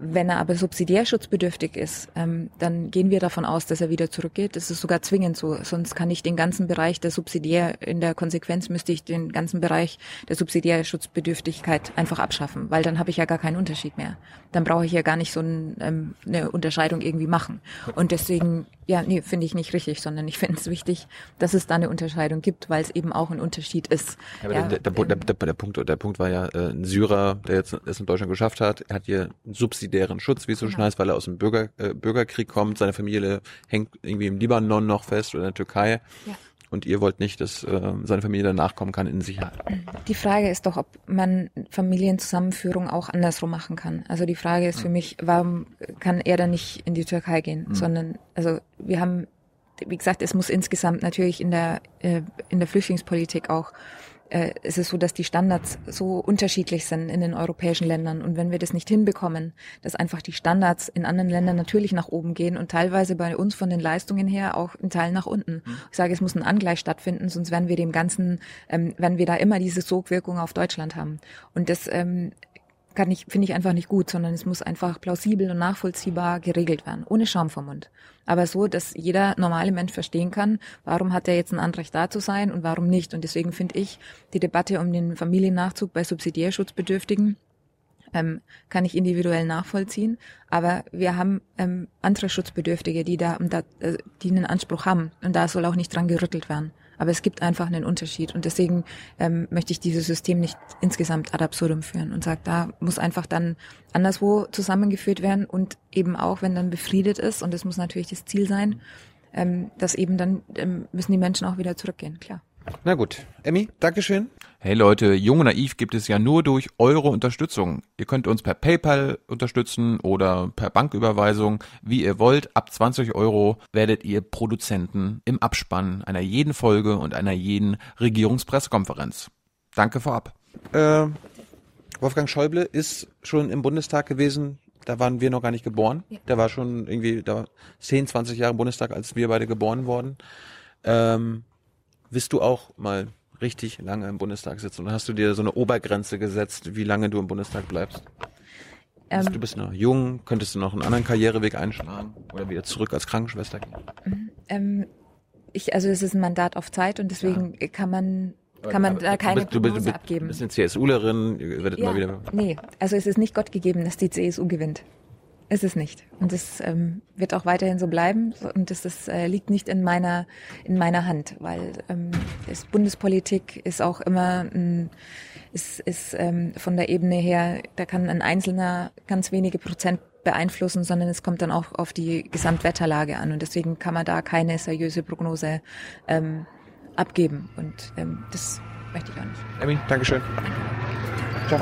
Wenn er aber subsidiärschutzbedürftig ist, ähm, dann gehen wir davon aus, dass er wieder zurückgeht. Das ist sogar zwingend so. Sonst kann ich den ganzen Bereich der Subsidiär, in der Konsequenz müsste ich den ganzen Bereich der Subsidiärschutzbedürftigkeit einfach abschaffen, weil dann habe ich ja gar keinen Unterschied mehr. Dann brauche ich ja gar nicht so ein, ähm, eine Unterscheidung irgendwie machen. Und deswegen, ja, nee, finde ich nicht richtig, sondern ich finde es wichtig, dass es da eine Unterscheidung gibt, weil es eben auch ein Unterschied ist. Ja, aber Ja, der, der, der, der, der, Punkt, der Punkt war ja, äh, ein Syrer, der jetzt es in Deutschland geschafft hat, er hat hier einen subsidiären Schutz, wie es so schön Genau. heißt, weil er aus dem Bürger, äh, Bürgerkrieg kommt, seine Familie hängt irgendwie im Libanon noch fest oder in der Türkei. Ja. Und ihr wollt nicht, dass äh, seine Familie danach kommen kann in Sicherheit. Die Frage ist doch, ob man Familienzusammenführung auch andersrum machen kann. Also die Frage ist für mich, warum kann er dann nicht in die Türkei gehen, sondern also wir haben, wie gesagt, es muss insgesamt natürlich in der äh, in der Flüchtlingspolitik auch äh, es ist so, dass die Standards so unterschiedlich sind in den europäischen Ländern. Und wenn wir das nicht hinbekommen, dass einfach die Standards in anderen Ländern natürlich nach oben gehen und teilweise bei uns von den Leistungen her auch in Teilen nach unten. Ich sage, es muss ein Angleich stattfinden, sonst werden wir dem Ganzen, ähm, werden wir da immer diese Sogwirkung auf Deutschland haben. Und das ähm, kann ich, finde ich einfach nicht gut, sondern es muss einfach plausibel und nachvollziehbar geregelt werden, ohne Schaum vom Mund. Aber so, dass jeder normale Mensch verstehen kann, warum hat er jetzt ein Anrecht da zu sein und warum nicht. Und deswegen finde ich die Debatte um den Familiennachzug bei Subsidiärschutzbedürftigen ähm, kann ich individuell nachvollziehen. Aber wir haben ähm, andere Schutzbedürftige, die da, da äh, die einen Anspruch haben. Und da soll auch nicht dran gerüttelt werden. Aber es gibt einfach einen Unterschied. Und deswegen ähm, möchte ich dieses System nicht insgesamt ad absurdum führen und sage, da muss einfach dann anderswo zusammengeführt werden und eben auch, wenn dann befriedet ist, und das muss natürlich das Ziel sein, ähm, dass eben dann ähm, müssen die Menschen auch wieder zurückgehen, klar. Na gut. Emmy, Dankeschön. Hey Leute, Jung und Naiv gibt es ja nur durch eure Unterstützung. Ihr könnt uns per PayPal unterstützen oder per Banküberweisung, wie ihr wollt. Ab 20 Euro werdet ihr Produzenten im Abspann einer jeden Folge und einer jeden Regierungspressekonferenz. Danke vorab. Äh, Wolfgang Schäuble ist schon im Bundestag gewesen. Da waren wir noch gar nicht geboren. Ja. Der war schon irgendwie da war 10, 20 Jahre im Bundestag, als wir beide geboren wurden. Ähm, willst du auch mal richtig lange im Bundestag sitzen? Oder hast du dir so eine Obergrenze gesetzt, wie lange du im Bundestag bleibst? Ähm, du bist noch jung, könntest du noch einen anderen Karriereweg einschlagen oder wieder zurück als Krankenschwester gehen? Ähm, ich, also es ist ein Mandat auf Zeit und deswegen kann man kann man da keine du bist, du bist, abgeben. Du bist eine CSUlerin, ihr werdet immer wieder. Nee, also es ist nicht Gott gegeben, dass die CSU gewinnt. Ist es nicht. Und das ähm, wird auch weiterhin so bleiben. Und das, das äh, liegt nicht in meiner, in meiner Hand, weil ähm, es, Bundespolitik ist auch immer ein, ist, ist ähm, von der Ebene her, da kann ein Einzelner ganz wenige Prozent beeinflussen, sondern es kommt dann auch auf die Gesamtwetterlage an. Und deswegen kann man da keine seriöse Prognose ähm, abgeben. Und ähm, das möchte ich auch nicht. Emmy, Dankeschön. Ciao.